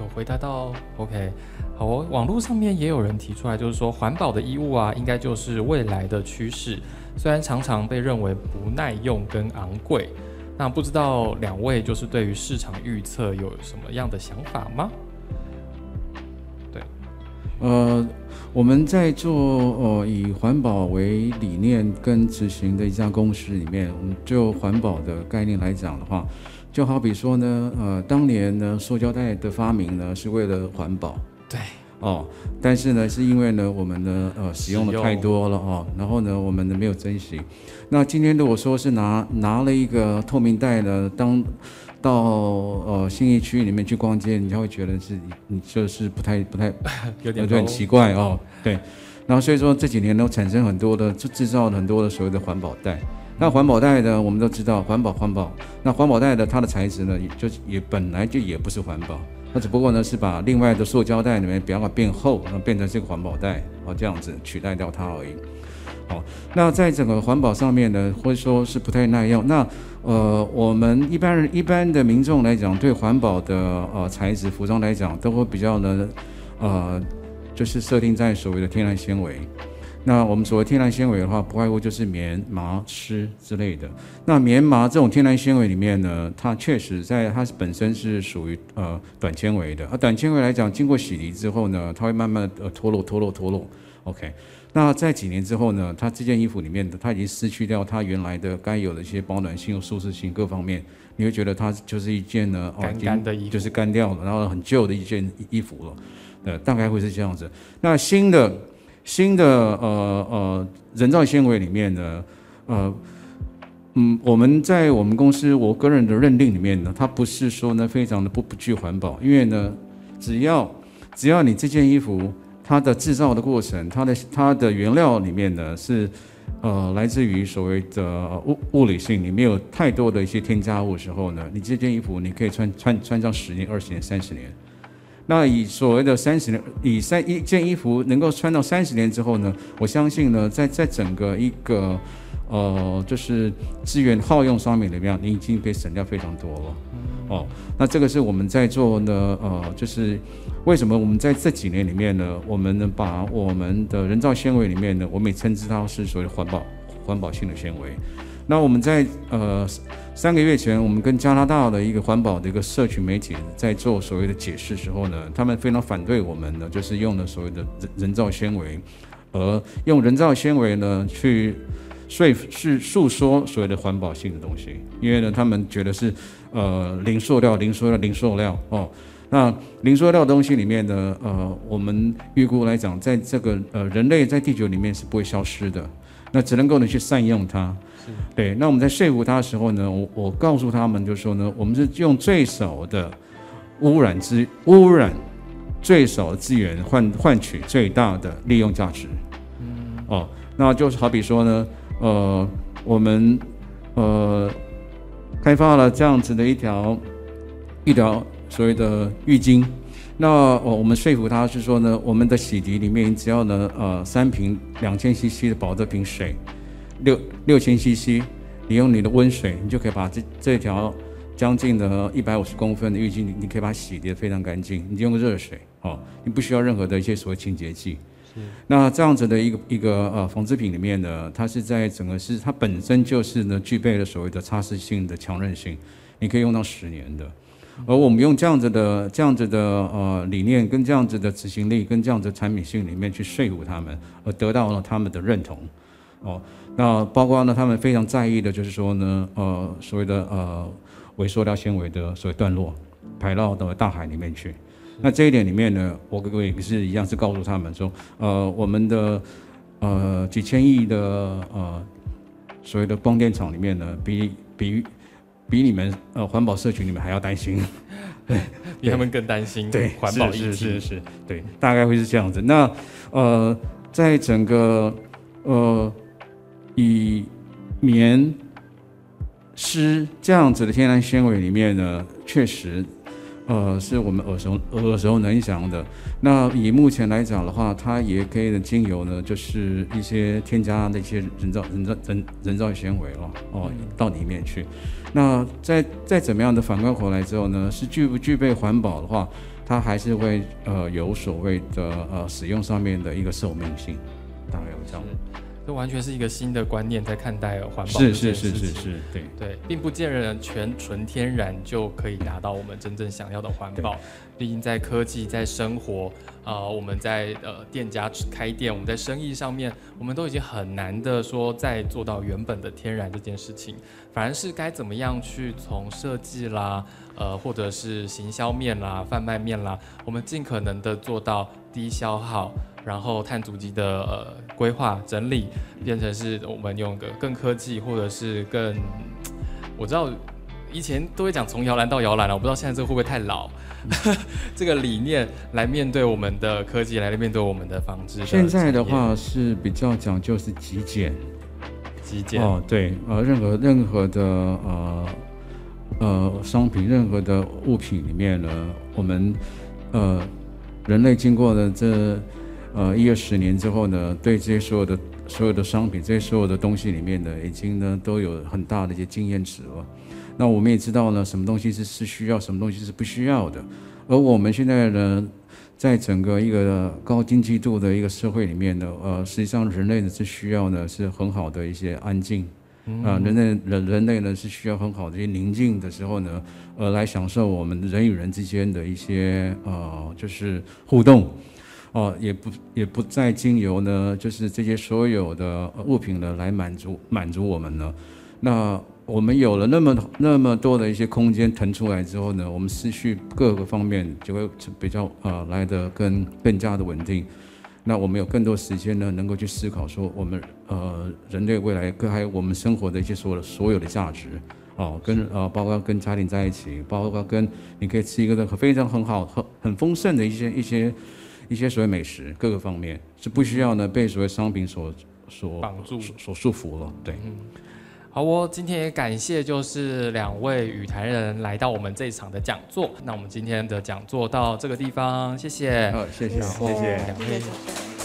有回答到 OK。好哦，网络上面也有人提出来，就是说环保的衣物啊，应该就是未来的趋势，虽然常常被认为不耐用跟昂贵，那不知道两位就是对于市场预测有什么样的想法吗？对。呃，我们在做呃以环保为理念跟执行的一家公司里面，我们就环保的概念来讲的话，就好比说呢，呃，当年呢，塑胶袋的发明呢是为了环保，对，哦，但是呢，是因为呢，我们呢，呃，使用的太多了哦，然后呢，我们呢没有珍惜。那今天如果说是拿拿了一个透明袋呢，当到呃信义区里面去逛街，你就会觉得是你就是不太不太 有点有点奇怪哦。对，然后所以说这几年都产生很多的制制造了很多的所谓的环保袋。那环保袋呢，我们都知道环保环保。那环保袋的它的材质呢，也就也本来就也不是环保，那只不过呢是把另外的塑胶袋里面比较变厚，然后变成这个环保袋，哦这样子取代掉它而已。好，那在整个环保上面呢，或者说是不太耐用。那呃，我们一般人一般的民众来讲，对环保的呃材质服装来讲，都会比较呢，呃，就是设定在所谓的天然纤维。那我们所谓天然纤维的话，不外乎就是棉、麻、丝之类的。那棉麻这种天然纤维里面呢，它确实在它本身是属于呃短纤维的。而短纤维来讲，经过洗涤之后呢，它会慢慢的呃脱落、脱落、脱落。OK。那在几年之后呢，它这件衣服里面的它已经失去掉它原来的该有的一些保暖性、舒适性各方面，你会觉得它就是一件呢，干干的衣服，就是干掉了，然后很旧的一件衣服了，呃，大概会是这样子。那新的新的呃呃人造纤维里面呢，呃。嗯，我们在我们公司，我个人的认定里面呢，它不是说呢非常的不不具环保，因为呢，只要只要你这件衣服它的制造的过程，它的它的原料里面呢是呃来自于所谓的物物理性，你没有太多的一些添加物的时候呢，你这件衣服你可以穿穿穿上十年、二十年、三十年。那以所谓的三十年，以三一件衣服能够穿到三十年之后呢，我相信呢，在在整个一个。呃，就是资源耗用上面怎么样？你已经可以省掉非常多了。哦，那这个是我们在做呢，呃，就是为什么我们在这几年里面呢，我们能把我们的人造纤维里面呢，我们也称之它是所谓环保环保性的纤维。那我们在呃三个月前，我们跟加拿大的一个环保的一个社群媒体在做所谓的解释时候呢，他们非常反对我们呢，就是用的所谓的人人造纤维，而用人造纤维呢去。所以是诉说所谓的环保性的东西，因为呢，他们觉得是呃零塑料、零塑料、零塑料哦。那零塑料东西里面呢，呃，我们预估来讲，在这个呃人类在地球里面是不会消失的，那只能够呢去善用它。对。那我们在说服他的时候呢，我我告诉他们就说呢，我们是用最少的污染资污染最少的资源换换取最大的利用价值。嗯。哦，那就是好比说呢。呃，我们呃开发了这样子的一条一条所谓的浴巾，那我我们说服他是说呢，我们的洗涤里面只要呢呃三瓶两千 CC 的保德瓶水，六六千 CC，你用你的温水，你就可以把这这条将近的一百五十公分的浴巾，你你可以把它洗涤非常干净，你就用热水哦，你不需要任何的一些所谓清洁剂。那这样子的一个一个呃纺织品里面呢，它是在整个是它本身就是呢具备了所谓的擦拭性的强韧性，你可以用到十年的。而我们用这样子的这样子的呃理念跟这样子的执行力跟这样子的产品性里面去说服他们，而得到了他们的认同。哦，那包括呢他们非常在意的就是说呢呃所谓的呃微塑料纤维的所谓段落排到到大海里面去。那这一点里面呢，我各位也是一样，是告诉他们说，呃，我们的呃几千亿的呃所谓的光电厂里面呢，比比比你们呃环保社群里面还要担心，对，比他们更担心，对，环保是是是，对，大概会是这样子。那呃，在整个呃以棉丝这样子的天然纤维里面呢，确实。呃，是我们耳熟耳熟能详的。那以目前来讲的话，它也可以的精油呢，就是一些添加的一些人造人造人人造纤维了哦，到里面去。那再再怎么样的反观回来之后呢，是具不具备环保的话，它还是会呃有所谓的呃使用上面的一个寿命性，大概有这样。这完全是一个新的观念在看待环保是是是是是，对对，并不见得全纯天然就可以达到我们真正想要的环保。毕竟在科技、在生活啊，我们在呃店家开店，我们在生意上面，我们都已经很难的说再做到原本的天然这件事情。反而是该怎么样去从设计啦，呃，或者是行销面啦、贩卖面啦，我们尽可能的做到低消耗。然后碳足迹的呃规划整理，变成是我们用个更科技或者是更，我知道以前都会讲从摇篮到摇篮了，我不知道现在这个会不会太老，这个理念来面对我们的科技，来面对我们的纺织。现在的话是比较讲究是极简，极简哦对，呃任何任何的呃呃商品，任何的物品里面呢，我们呃人类经过的这。呃，一二十年之后呢，对这些所有的所有的商品，这些所有的东西里面呢，已经呢都有很大的一些经验值了。那我们也知道呢，什么东西是是需要，什么东西是不需要的。而我们现在呢，在整个一个高经济度的一个社会里面呢，呃，实际上人类呢是需要呢是很好的一些安静，啊，人类人人类呢是需要很好的一些宁静的时候呢，呃，来享受我们人与人之间的一些呃就是互动。哦，也不也不再经由呢，就是这些所有的物品呢来满足满足我们呢。那我们有了那么那么多的一些空间腾出来之后呢，我们思绪各个方面就会比较呃来的更更加的稳定。那我们有更多时间呢，能够去思考说我们呃人类未来，跟还有我们生活的一些所有所有的价值，哦，跟呃包括跟家庭在一起，包括跟你可以吃一个非常很好很很丰盛的一些一些一些所谓美食，各个方面是不需要呢被所谓商品所所绑住所所束缚了，对。好哦，今天也感谢就是两位语坛人来到我们这一场的讲座。那我们今天的讲座到这个地方，谢谢。好，谢谢，谢谢谢。谢谢主持人。